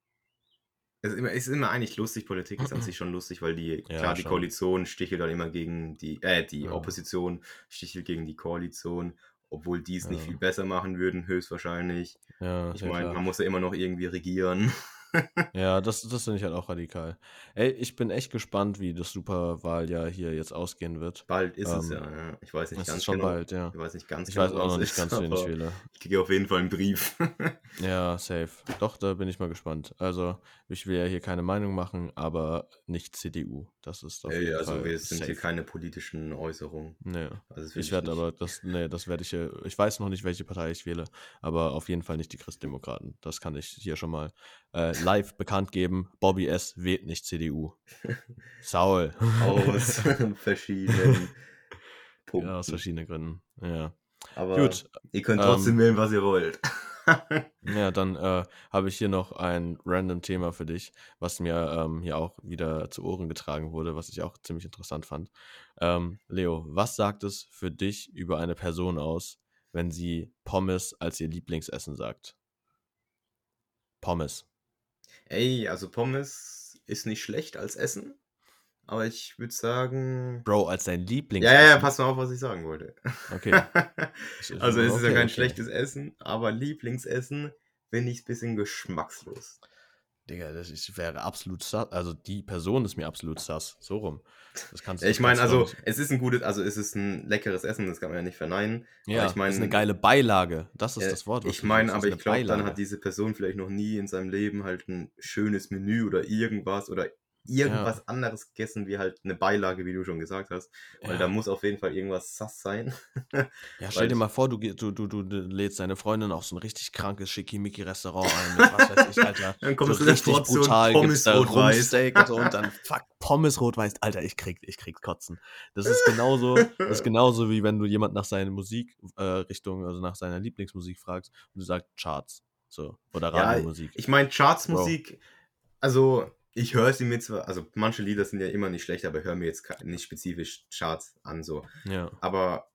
es ist immer, es ist immer eigentlich lustig, Politik ist an sich schon lustig, weil die, Ja, klar, die schon. Koalition stichelt dann immer gegen die, äh, die Ja. Opposition stichelt gegen die Koalition, obwohl die es nicht Ja. viel besser machen würden, höchstwahrscheinlich. Ja, Ich meine, man muss ja immer noch irgendwie regieren. [LAUGHS] Ja, das, das finde ich halt auch radikal. Ey, ich bin echt gespannt, wie das Superwahljahr hier jetzt ausgehen wird. Bald ist es Ähm, ja, ja. Ich weiß nicht Es ganz schon genau. bald, ja. Ich weiß nicht ganz Ich genau, weiß auch noch nicht ist, ganz, wen ich wähle. Ich kriege auf jeden Fall einen Brief. [LAUGHS] Ja, safe. Doch, da bin ich mal gespannt. Also, ich will ja hier keine Meinung machen, aber nicht CDU. Das ist auf jeden also Fall wir sind hier safe. keine politischen Äußerungen. Nee. Also Ich werde aber, das, nee, das werde ich hier, ich weiß noch nicht, welche Partei ich wähle, aber auf jeden Fall nicht die Christdemokraten. Das kann ich hier schon mal äh, live bekannt geben. Bobby S. wählt nicht CDU. [LAUGHS] Saul. Aus [LAUGHS] verschiedenen Punkten. ja, aus verschiedenen Gründen. Ja. aber Gut. ihr könnt trotzdem ähm, wählen, was ihr wollt. Ja, dann äh, habe ich hier noch ein random Thema für dich, was mir ähm, hier auch wieder zu Ohren getragen wurde, was ich auch ziemlich interessant fand. Ähm, Leo, was sagt es für dich über eine Person aus, wenn sie Pommes als ihr Lieblingsessen sagt? Pommes. Ey, also Pommes ist nicht schlecht als Essen, aber ich würde sagen. Bro, als dein Ja, Lieblingsessen. ja, ja, pass mal auf, was ich sagen wollte. Okay. [LAUGHS] Also es ist ja okay, kein okay. schlechtes Essen, aber Lieblingsessen finde ich ein bisschen geschmackslos. Digga, das ist, wäre absolut sass. Also die Person ist mir absolut sass. So rum. Das kannst Ja, das ich meine, du also nicht- es ist ein gutes, also es ist ein leckeres Essen, das kann man ja nicht verneinen. Ja, ich mein- ist eine geile Beilage. Das ist Äh, das Wort. was Ich du meine, aber ich glaube, dann hat diese Person vielleicht noch nie in seinem Leben halt ein schönes Menü oder irgendwas oder irgendwas anderes gegessen, wie halt eine Beilage, wie du schon gesagt hast. Weil Ja. da muss auf jeden Fall irgendwas sass sein. Ja, [LAUGHS] stell dir mal vor, du, du, du, du lädst deine Freundin auf so ein richtig krankes Schickimicki-Restaurant ein mit was weiß ich, Alter. [LAUGHS] Dann kommst so du richtig brutal Pommes da rot-weiß. Rumpsteak und so und dann [LAUGHS] fuck Pommes rot-weiß. Alter, ich krieg, ich krieg Kotzen. Das ist genauso, das ist genauso wie wenn du jemand nach seiner Musikrichtung, äh, also nach seiner Lieblingsmusik fragst und du sagst Charts. So. Oder Ja, Radiomusik. Ich meine, Chartsmusik, also ich höre sie mir zwar, also manche Lieder sind ja immer nicht schlecht, aber ich höre mir jetzt nicht spezifisch Charts an, so. ja. Aber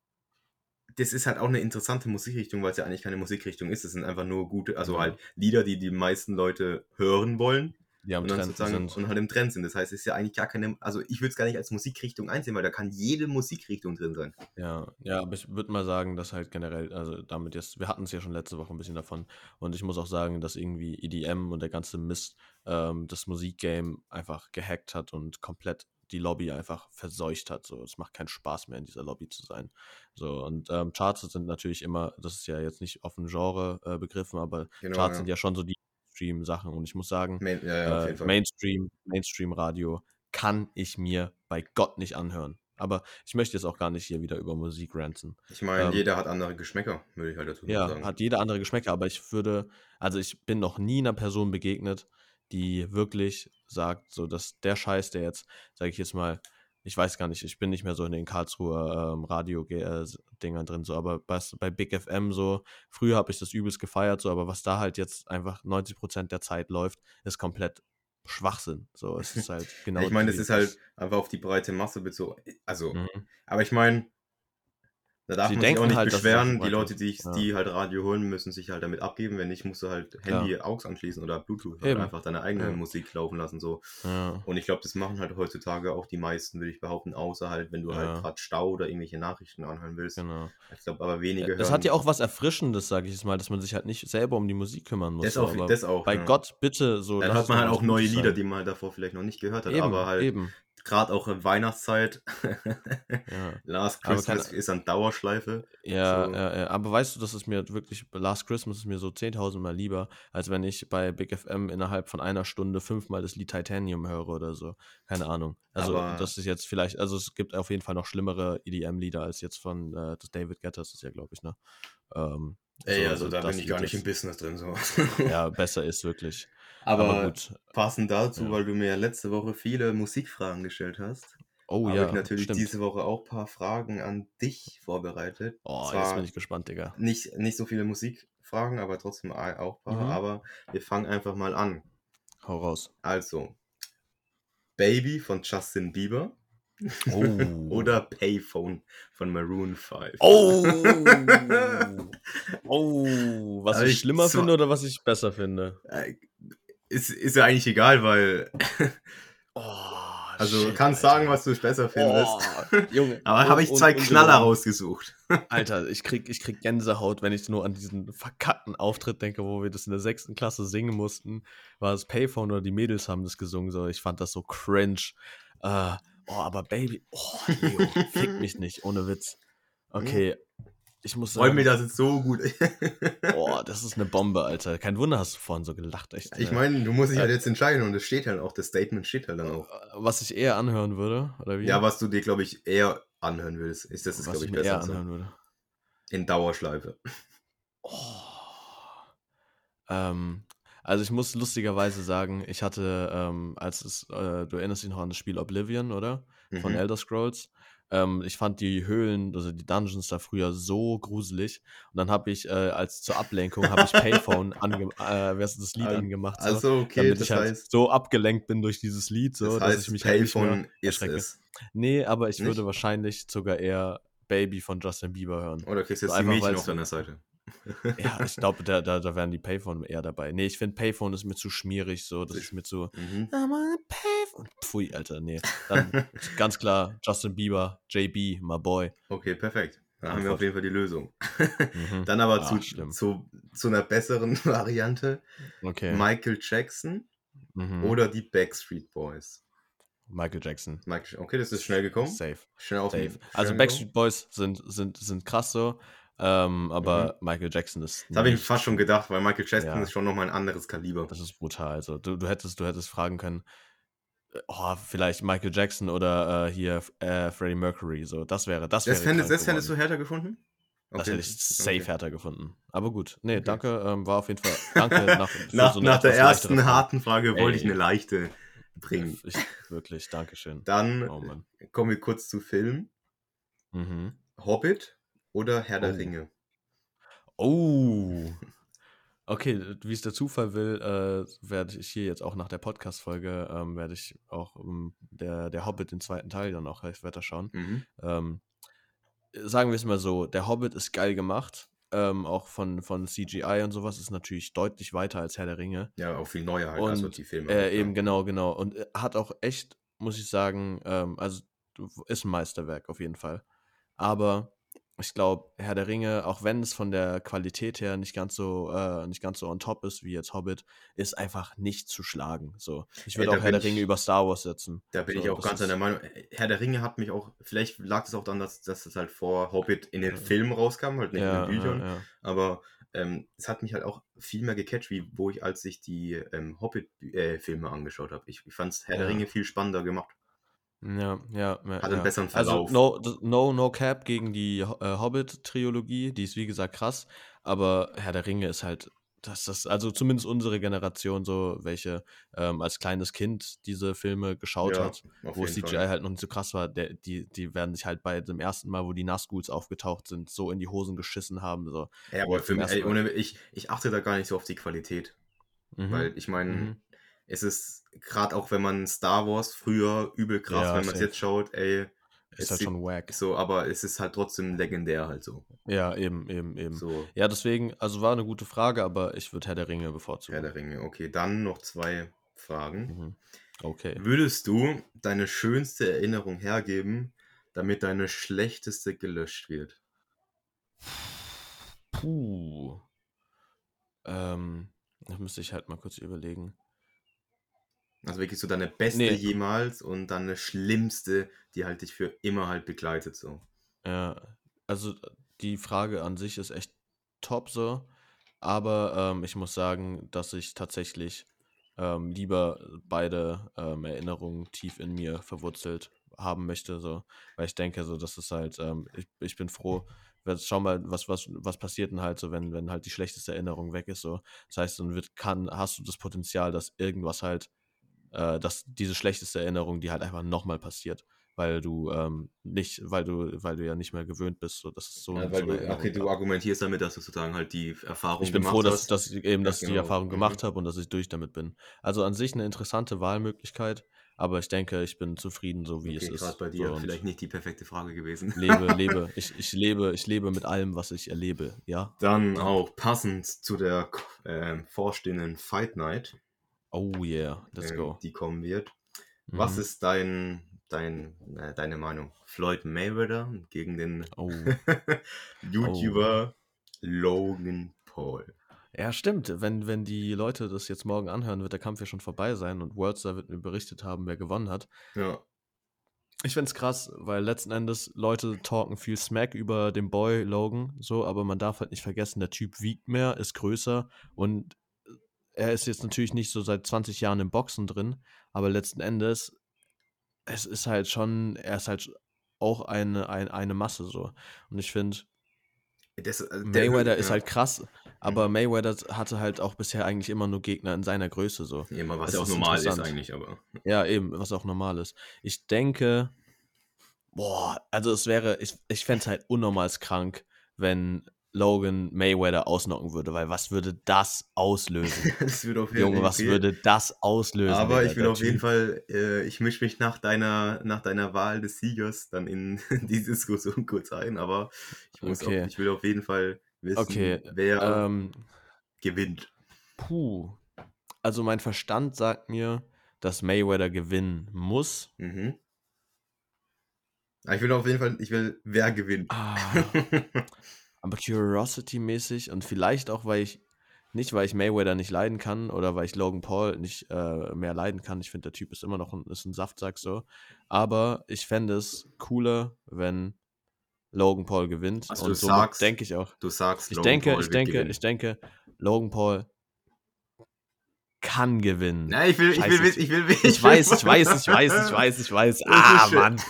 das ist halt auch eine interessante Musikrichtung, weil es ja eigentlich keine Musikrichtung ist. Es sind einfach nur gute, also Ja. halt Lieder, die die meisten Leute hören wollen Die am und, Trend sind. und halt im Trend sind. Das heißt, es ist ja eigentlich gar keine, also ich würde es gar nicht als Musikrichtung einsehen, weil da kann jede Musikrichtung drin sein. Ja, ja, aber ich würde mal sagen, dass halt generell, also damit jetzt, wir hatten es ja schon letzte Woche ein bisschen davon und ich muss auch sagen, dass irgendwie EDM und der ganze Mist ähm, das Musikgame einfach gehackt hat und komplett die Lobby einfach verseucht hat. So, es macht keinen Spaß mehr in dieser Lobby zu sein. So und ähm, Charts sind natürlich immer, das ist ja jetzt nicht auf ein Genre äh, begriffen, aber Genau, Charts ja. sind ja schon so die Stream-Sachen und ich muss sagen, Main, ja, ja, äh. Mainstream, Mainstream-Radio kann ich mir bei Gott nicht anhören. Aber ich möchte jetzt auch gar nicht hier wieder über Musik ranten. Ich meine, ähm, jeder hat andere Geschmäcker, würde ich halt dazu Ja, sagen. hat jeder andere Geschmäcker, aber ich würde, also ich bin noch nie einer Person begegnet, die wirklich sagt, so dass der Scheiß, der jetzt, sage ich jetzt mal, ich weiß gar nicht, ich bin nicht mehr so in den Karlsruher ähm, Radio-Dingern drin, so, aber was bei Big FM so, früher habe ich das übelst gefeiert, so, aber was da halt jetzt einfach 90% der Zeit läuft, ist komplett Schwachsinn. So, es ist [LAUGHS] halt genau. ich meine, die- ist halt einfach auf die breite Masse bezogen. Also, Mhm. aber ich meine, da darf Sie man sich auch nicht halt, beschweren. Die Leute, die, ja. die halt Radio hören, müssen sich halt damit abgeben. Wenn nicht, musst du halt. Handy AUX anschließen oder Bluetooth halt einfach deine eigene Ja. Musik laufen lassen. So. Ja. Und ich glaube, das machen halt heutzutage auch die meisten, würde ich behaupten, außer halt, wenn du Ja. halt gerade Stau oder irgendwelche Nachrichten anhören willst. Genau. Ich glaube, aber wenige Das hören. hat ja auch was Erfrischendes, sage ich jetzt mal, dass man sich halt nicht selber um die Musik kümmern muss. das auch, das auch. bei ja. Gott, bitte so. Dann es man halt auch neue Lieder, sein. die man halt davor vielleicht noch nicht gehört hat. Eben, aber halt eben. Gerade auch in Weihnachtszeit. Ja. [LAUGHS] Last Christmas keine- ist an Dauerschleife. Ja, So. ja, ja, aber weißt du, dass es mir wirklich, Last Christmas ist mir so 10.000 Mal lieber, als wenn ich bei Big FM innerhalb von einer Stunde fünfmal das Lied Titanium höre oder so. Keine Ahnung. Also, Aber- das ist jetzt vielleicht, also es gibt auf jeden Fall noch schlimmere EDM-Lieder als jetzt von äh, das David Guetta, das ist ja, glaube ich, ne? Ähm, Ey, so, also da bin ich gar nicht im Business drin. So. Ja, [LAUGHS] besser ist wirklich. aber, Aber gut. passend dazu, Ja. weil du mir letzte Woche viele Musikfragen gestellt hast, Oh habe ja, ich natürlich stimmt. diese Woche auch ein paar Fragen an dich vorbereitet. Oh, Zwar jetzt bin ich gespannt, Digga. nicht, nicht so viele Musikfragen, aber trotzdem auch ein paar. Mhm. Aber wir fangen einfach mal an. Hau raus. Also, Baby von Justin Bieber Oh. oder Payphone von Maroon 5. Oh! [LAUGHS] oh! Was ich ich schlimmer finde oder was ich besser finde? Äh, Ist, ist ja eigentlich egal, weil. [LAUGHS] Oh, Also, shit, kannst Alter. sagen, was du besser findest. Oh, Junge. Aber habe ich zwei un- Knaller ungelogen. rausgesucht. [LAUGHS] Alter, ich krieg, ich krieg Gänsehaut, wenn ich nur an diesen verkackten Auftritt denke, wo wir das in der sechsten Klasse singen mussten. War es Payphone oder die Mädels haben das gesungen. So. Ich fand das so cringe. Äh, oh, aber Baby, oh, Leo, [LAUGHS] fick mich nicht, ohne Witz. Okay, ich muss Wollen wir sagen, das jetzt so gut. [LAUGHS] oh, [LAUGHS] das ist eine Bombe, Alter. Kein Wunder, hast du vorhin so gelacht, echt. Ich ne? meine, du musst dich Äh, halt jetzt entscheiden und es steht halt auch, das Statement steht halt dann auch. Was ich eher anhören würde, oder wie? Ja, was du dir, glaube ich, eher anhören würdest, ist das, ist, was glaube ich ich, mir eher besser. So. anhören würde. In Dauerschleife. Oh. Ähm, also ich muss lustigerweise sagen, ich hatte, ähm, als es, äh, du erinnerst dich noch an das Spiel Oblivion, oder? Von Mhm. Elder Scrolls. Ähm, ich fand die Höhlen, also die Dungeons da früher so gruselig. Und dann habe ich, äh, als zur Ablenkung, habe ich Payphone [LAUGHS] ange äh, wer ist das Lied angemacht, so, Also, okay, damit das ich halt heißt, so abgelenkt bin durch dieses Lied, so, das dass heißt ich mich halt nicht mehr Payphone ist erschrecke. es. Nee, aber ich Nicht? würde wahrscheinlich sogar eher Baby von Justin Bieber hören. Oder kriegst du So jetzt die einfach, Mädchen weil's- auf deiner Seite? Ja, ich glaube, da, da, da wären die Payphone eher dabei. Nee, ich finde Payphone ist mir zu schmierig, so. Das ist mir zu. Mhm. Payphone. Pfui, Alter, nee. Dann [LAUGHS] ganz klar Justin Bieber, JB, my boy. Okay, perfekt. Da haben wir auf jeden Fall die Lösung. Mhm. [LAUGHS] Dann aber Ah, zu, schlimm. zu, zu einer besseren [LAUGHS] Variante. Okay. Michael Jackson Mhm. oder die Backstreet Boys. Michael Jackson. Michael, okay, das ist schnell gekommen. Safe. Schnell auf Safe. schnell Also gekommen. Backstreet Boys sind, sind, sind krass so. Ähm, aber Michael Jackson ist. Das habe ich fast schon gedacht, weil Michael Jackson Ja. ist schon nochmal ein anderes Kaliber. Das ist brutal. Also, du, du, hättest, du hättest fragen können, äh, oh, vielleicht Michael Jackson oder äh, hier äh, Freddie Mercury. So, das wäre das. Das wäre fändest, das fändest du härter gefunden? Das Okay. hätte ich safe Okay. härter gefunden. Aber gut. Nee, Okay. danke. Ähm, war auf jeden Fall. [LAUGHS] Danke nach, Nach, so nach der ersten Frage. harten Frage wollte ich Ey. eine leichte bringen. Ich, wirklich, Dankeschön. Dann Oh kommen wir kurz zu Film. Mhm. Hobbit oder Herr der Oh. Ringe? Oh. Okay, wie es der Zufall will, äh, werde ich hier jetzt auch nach der Podcast-Folge, ähm, werde ich auch ähm, der, der Hobbit, den zweiten Teil dann auch weiter schauen. Mhm. Ähm, sagen wir es mal so, der Hobbit ist geil gemacht. Ähm, auch von, von CGI und sowas ist natürlich deutlich weiter als Herr der Ringe. Ja, auch viel neuer halt, Und also die Filme. äh, halt, eben genau, genau. Und äh, hat auch echt, muss ich sagen, ähm, also ist ein Meisterwerk auf jeden Fall. Aber ich glaube, Herr der Ringe, auch wenn es von der Qualität her nicht ganz so, äh, nicht ganz so on top ist wie jetzt Hobbit, ist einfach nicht zu schlagen. So. Ich würde da auch Herr der Ringe ich- über Star Wars setzen. Da bin So, ich auch ganz der Meinung. Herr der Ringe hat mich auch, vielleicht lag es auch daran, dass, dass es halt vor Hobbit in den Filmen rauskam, halt nicht Ja, in den Büchern. ja, ja. Aber ähm, es hat mich halt auch viel mehr gecatcht, wie wo ich, als ich die ähm, Hobbit-Filme angeschaut habe. Ich, ich fand Herr der Ja. Ringe viel spannender gemacht. Ja, ja, ja. Hat einen ja. besseren Also Verlauf. no, das- no, no cap gegen die äh, Hobbit-Trilogie, die ist wie gesagt krass, aber Herr der Ringe ist halt, das ist, also zumindest unsere Generation so, welche ähm, als kleines Kind diese Filme geschaut Ja, hat, wo CGI Fall. halt noch nicht so krass war, der, die, die werden sich halt bei dem ersten Mal, wo die Nazguls aufgetaucht sind, so in die Hosen geschissen haben. So. Ja, aber für mich, ey, ohne, ich, ich achte da gar nicht so auf die Qualität. Mhm. Weil ich meine, Mhm. Es ist gerade auch, wenn man Star Wars früher übel krass, Ja, wenn man es jetzt schaut, ey, es ist halt schon wack. so, aber es ist halt trotzdem legendär halt so. Ja, eben, eben, eben. So, Ja, deswegen, also war eine gute Frage, aber ich würde Herr der Ringe bevorzugen. Herr der Ringe. Okay, dann noch zwei Fragen. Mhm. Okay. Würdest du deine schönste Erinnerung hergeben, damit deine schlechteste gelöscht wird? Puh. Ähm, das müsste ich halt mal kurz überlegen. Also wirklich so deine beste Nee. jemals und dann eine schlimmste, die halt dich für immer halt begleitet so. Ja, also die Frage an sich ist echt top so, aber ähm, ich muss sagen, dass ich tatsächlich ähm, lieber beide ähm, Erinnerungen tief in mir verwurzelt haben möchte, so, weil ich denke, so, das ist halt, ähm, ich, ich bin froh, schau mal, was, was, was passiert denn halt so, wenn, wenn halt die schlechteste Erinnerung weg ist, so. Das heißt, dann wird, kann, hast du das Potenzial, dass irgendwas halt, äh, dass diese schlechteste Erinnerung, die halt einfach nochmal passiert, weil du ähm, nicht, weil du, weil du ja nicht mehr gewöhnt bist, so, dass es so, Ja, so du, okay, du argumentierst damit, dass du sozusagen halt die Erfahrung Ich bin gemacht froh, dass, hast. dass ich eben, Ja, dass ich die genau. Erfahrung Mhm. gemacht habe und dass ich durch damit bin. Also an sich eine interessante Wahlmöglichkeit, aber ich denke, ich bin zufrieden, so wie okay, es gerade ist. bei dir so, vielleicht nicht die perfekte Frage gewesen. lebe, [LAUGHS] lebe, ich, ich lebe, ich lebe mit allem, was ich erlebe, ja. Dann auch passend zu der ähm, vorstehenden Fight Night, Oh yeah, let's ähm, go. die kommen wird. Was Mhm. ist dein, dein, äh, deine Meinung? Floyd Mayweather gegen den Oh. [LAUGHS] YouTuber Logan Paul. Ja, stimmt. Wenn, wenn die Leute das jetzt morgen anhören, wird der Kampf ja schon vorbei sein und Worldstar wird mir berichtet haben, wer gewonnen hat. Ja, Ich find's krass, weil letzten Endes Leute talken viel Smack über den Boy Logan, so, aber man darf halt nicht vergessen, der Typ wiegt mehr, ist größer und er ist jetzt natürlich nicht so seit 20 Jahren im Boxen drin, aber letzten Endes, es ist halt schon, er ist halt auch eine, ein, eine Masse so. Und ich finde, der- Mayweather ist ja. halt krass, aber Mayweather hatte halt auch bisher eigentlich immer nur Gegner in seiner Größe so. Immer, was Das ja auch ist normal ist eigentlich, aber. Ja, eben, was auch normal ist. Ich denke, boah, also es wäre, ich, ich fände es halt unnormals krank, wenn Logan Mayweather ausnocken würde, weil was würde das auslösen? [LAUGHS] das wird auf jeden Junge, was würde das auslösen? Aber ich will auf jeden? Fall, äh, ich mische mich nach deiner, nach deiner Wahl des Siegers dann in [LAUGHS] die Diskussion kurz ein, aber ich, muss Okay. auf, ich will auf jeden Fall wissen, Okay, wer Ähm, gewinnt. puh. Also mein Verstand sagt mir, dass Mayweather gewinnen muss. Mhm. Aber ich will auf jeden Fall, ich will, wer gewinnt. Ah, [LAUGHS] aber Curiosity-mäßig und vielleicht auch, weil ich, nicht weil ich Mayweather nicht leiden kann oder weil ich Logan Paul nicht äh, mehr leiden kann. Ich finde, der Typ ist immer noch ein, ist ein Saftsack so. Aber ich fände es cooler, wenn Logan Paul gewinnt. Also und sagst, denke ich auch. Du sagst, Ich Logan denke, Paul ich denke, gewinnen. ich denke, Logan Paul kann gewinnen. Nein, ich will, ich will, Scheiße, ich will, ich, Ich weiß, ich weiß, ich weiß, ich weiß, ich weiß. [LAUGHS] Ah. Mann.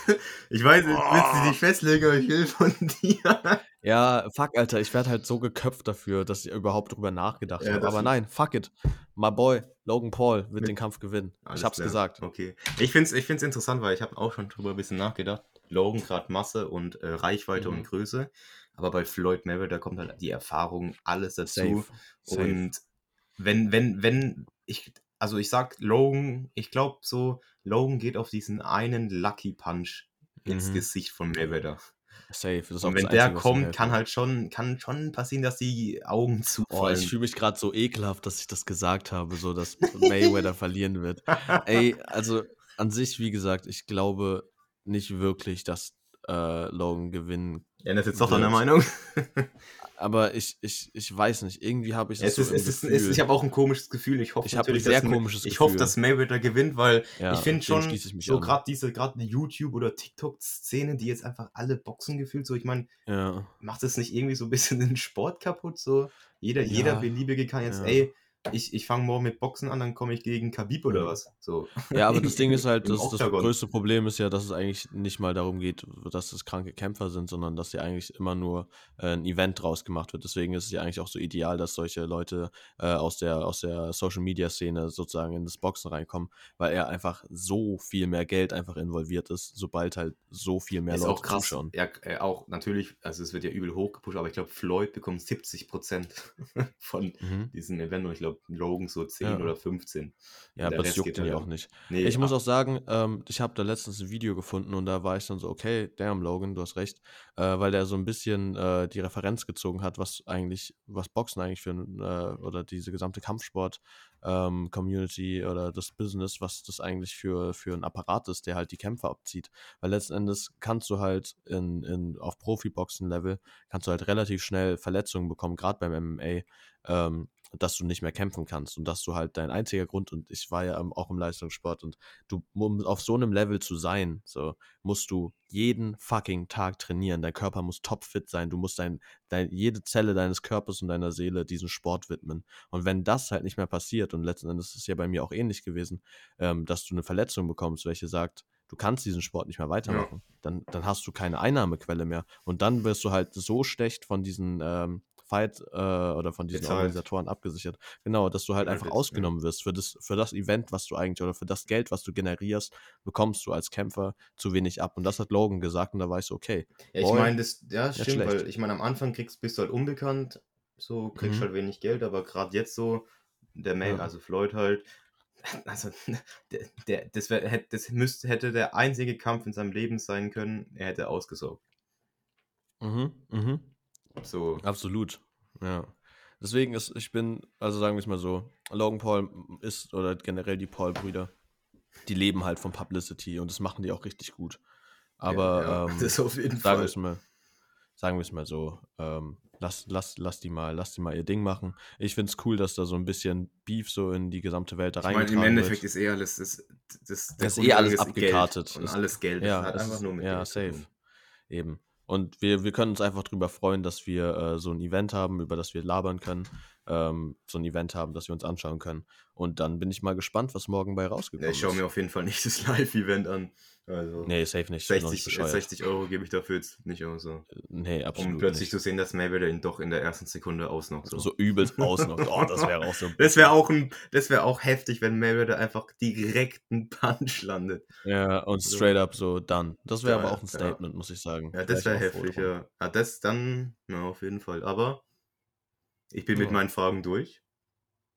Ich weiß, jetzt willst du Oh. dich festlegen, aber ich will von [LAUGHS] dir. Ja, fuck, Alter, ich werde halt so geköpft dafür, dass ich überhaupt drüber nachgedacht Ja, habe. Aber nein, fuck it. My boy, Logan Paul, wird den Kampf gewinnen. Alles ich hab's klar. gesagt. Okay. Ich finde es ich find's interessant, weil ich habe auch schon drüber ein bisschen nachgedacht. Logan gerade Masse und äh, Reichweite Mhm. und Größe. Aber bei Floyd Mayweather kommt halt die Erfahrung, alles dazu. Safe. Safe. Und wenn, wenn, wenn, ich, also ich sag Logan, ich glaube so, Logan geht auf diesen einen Lucky Punch ins Mhm. Gesicht von Mayweather. Safe. Das ist Und wenn der Einzige, kommt, kann halt schon, kann schon passieren, dass die Augen Oh, zufallen. ich fühle mich gerade so ekelhaft, dass ich das gesagt habe, so dass [LAUGHS] Mayweather verlieren wird. [LAUGHS] Ey, also an sich, wie gesagt, ich glaube nicht wirklich, dass äh, Logan gewinnen. ist jetzt doch deine. Meinung. [LAUGHS] Aber ich, ich, ich weiß nicht, irgendwie habe ich Es das ist, so im es ist, Gefühl. es ist, ich habe auch ein komisches Gefühl. Ich hoffe Ich natürlich, sehr dass, komisches ich hoffe, Gefühl. dass Mayweather gewinnt, weil ja, ich finde schon ich mich so gerade diese gerade die YouTube oder TikTok Szene, die jetzt einfach alle Boxen gefühlt so, ich meine, Ja. macht das nicht irgendwie so ein bisschen den Sport kaputt so? Jeder Ja. jeder beliebige kann jetzt, ey, ich, ich fange morgen mit Boxen an, dann komme ich gegen Khabib oder Ja. was? So. Ja, aber das [LAUGHS] Ding ist halt, das, das größte Problem ist ja, dass es eigentlich nicht mal darum geht, dass es kranke Kämpfer sind, sondern dass sie eigentlich immer nur äh, ein Event draus gemacht wird. Deswegen ist es ja eigentlich auch so ideal, dass solche Leute äh, aus der, aus der Social Media Szene sozusagen in das Boxen reinkommen, weil er einfach so viel mehr Geld einfach involviert ist, sobald halt so viel mehr ist Leute auch krass. zuschauen. Ja, äh, auch natürlich, also es wird ja übel hochgepusht, aber ich glaube, Floyd bekommt 70% [LAUGHS] von Mhm. diesem Event und ich glaube, Logan so 10 Ja. oder 15. Ja, aber das Rest juckt ihn ja halt auch nicht. Nee, Ich muss ah, auch sagen, ähm, ich habe da letztens ein Video gefunden und da war ich dann so, okay, damn Logan, du hast recht, äh, weil der so ein bisschen äh, die Referenz gezogen hat, was eigentlich, was Boxen eigentlich für ein, äh, oder diese gesamte Kampfsport ähm, Community oder das Business, was das eigentlich für, für ein Apparat ist, der halt die Kämpfer abzieht. Weil letzten Endes kannst du halt in, in, auf Profi-Boxen-Level, kannst du halt relativ schnell Verletzungen bekommen, gerade beim MMA, ähm, dass du nicht mehr kämpfen kannst und dass du halt dein einziger Grund, und ich war ja auch im Leistungssport und du, um auf so einem Level zu sein, so, musst du jeden fucking Tag trainieren. Dein Körper muss topfit sein. Du musst dein, dein, jede Zelle deines Körpers und deiner Seele diesen Sport widmen. Und wenn das halt nicht mehr passiert, und letzten Endes ist es ja bei mir auch ähnlich gewesen, ähm, dass du eine Verletzung bekommst, welche sagt, du kannst diesen Sport nicht mehr weitermachen, dann, dann hast du keine Einnahmequelle mehr. Und dann wirst du halt so schlecht von diesen ähm, Fight äh, oder von diesen Bezahlt. Organisatoren abgesichert. Genau, dass du halt einfach Credits, ja. ausgenommen wirst. Für das, für das Event, was du eigentlich oder für das Geld, was du generierst, bekommst du als Kämpfer zu wenig ab. Und das hat Logan gesagt und da war ich so, okay. Ja, ich meine, das, ja, nicht stimmt, weil schlecht. ich meine, am Anfang kriegst, bist du halt unbekannt, so kriegst Mhm. halt wenig Geld, aber gerade jetzt so, der Ja. also Floyd halt, [LAUGHS] also der, der, das, wär, hätte, das müsste, hätte der einzige Kampf in seinem Leben sein können, er hätte ausgesorgt. Mhm, mhm. So, Absolut, ja. Deswegen ist, ich bin, also sagen wir es mal so, Logan Paul ist, oder generell die Paul-Brüder, die leben halt von Publicity und das machen die auch richtig gut. Aber ja, ähm, [LAUGHS] das auf jeden sagen wir es mal, sagen wir es mal so, ähm, lass, lass, lass die mal, lass die mal ihr Ding machen. Ich finde es cool, dass da so ein bisschen Beef so in die gesamte Welt da Ich meine, reingetragen im Endeffekt wird. ist eh alles, das, das, Das ist eh alles ist abgekartet. Geld und Ist- alles Geld. ja, es einfach ist- nur mit ja, Geld safe. Eben. Und wir, wir können uns einfach drüber freuen, dass wir äh, so ein Event haben, über das wir labern können. Ähm, so ein Event haben, das wir uns anschauen können. Und dann bin ich mal gespannt, was morgen bei Ja, rausgekommen ich schaue ist. mir auf jeden Fall nicht das Live-Event an. Also, Nee, safe nicht. ich bin noch nicht 60, bescheuert. 60 Euro gebe ich dafür jetzt nicht aus. So. Nee, absolut Um plötzlich nicht. zu sehen, dass Mayweather ihn doch in der ersten Sekunde ausnockt. So. So übelst ausnockt. Oh, das wäre auch so. [LAUGHS] Das wäre auch, ein- das wär auch heftig, wenn Mayweather einfach direkt einen Punch landet. Ja, und straight up so dann. Das wäre Ja, aber auch ein ja. Statement, muss ich sagen. Ja, das Wär wäre heftig, ja. ja. Das dann, na, auf jeden Fall. Aber ich bin mit Ja. meinen Fragen durch.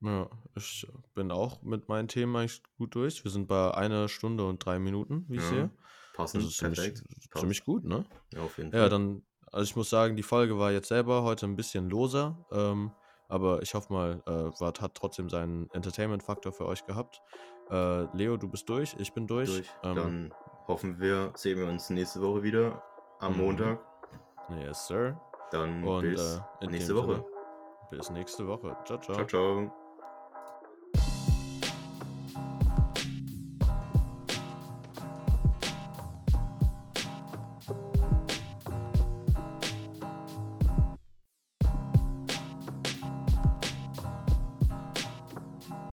Ja, ich bin auch mit meinen Themen eigentlich gut durch. Wir sind bei einer Stunde und drei Minuten, wie ich Ja, sehe. Passend, Das ist ziemlich, perfekt. Passt. ziemlich gut, ne? Ja, auf jeden Fall. Ja, dann, also ich muss sagen, die Folge war jetzt selber heute ein bisschen loser, ähm, aber ich hoffe mal, äh, war, hat trotzdem seinen Entertainment-Faktor für euch gehabt. Äh, Leo, du bist durch, ich bin durch. durch. Ähm, Dann hoffen wir, sehen wir uns nächste Woche wieder am Mhm. Montag. yes, sir. Dann Und bis äh, nächste Woche. Sinne, bis nächste Woche. Ciao, ciao. Ciao, ciao.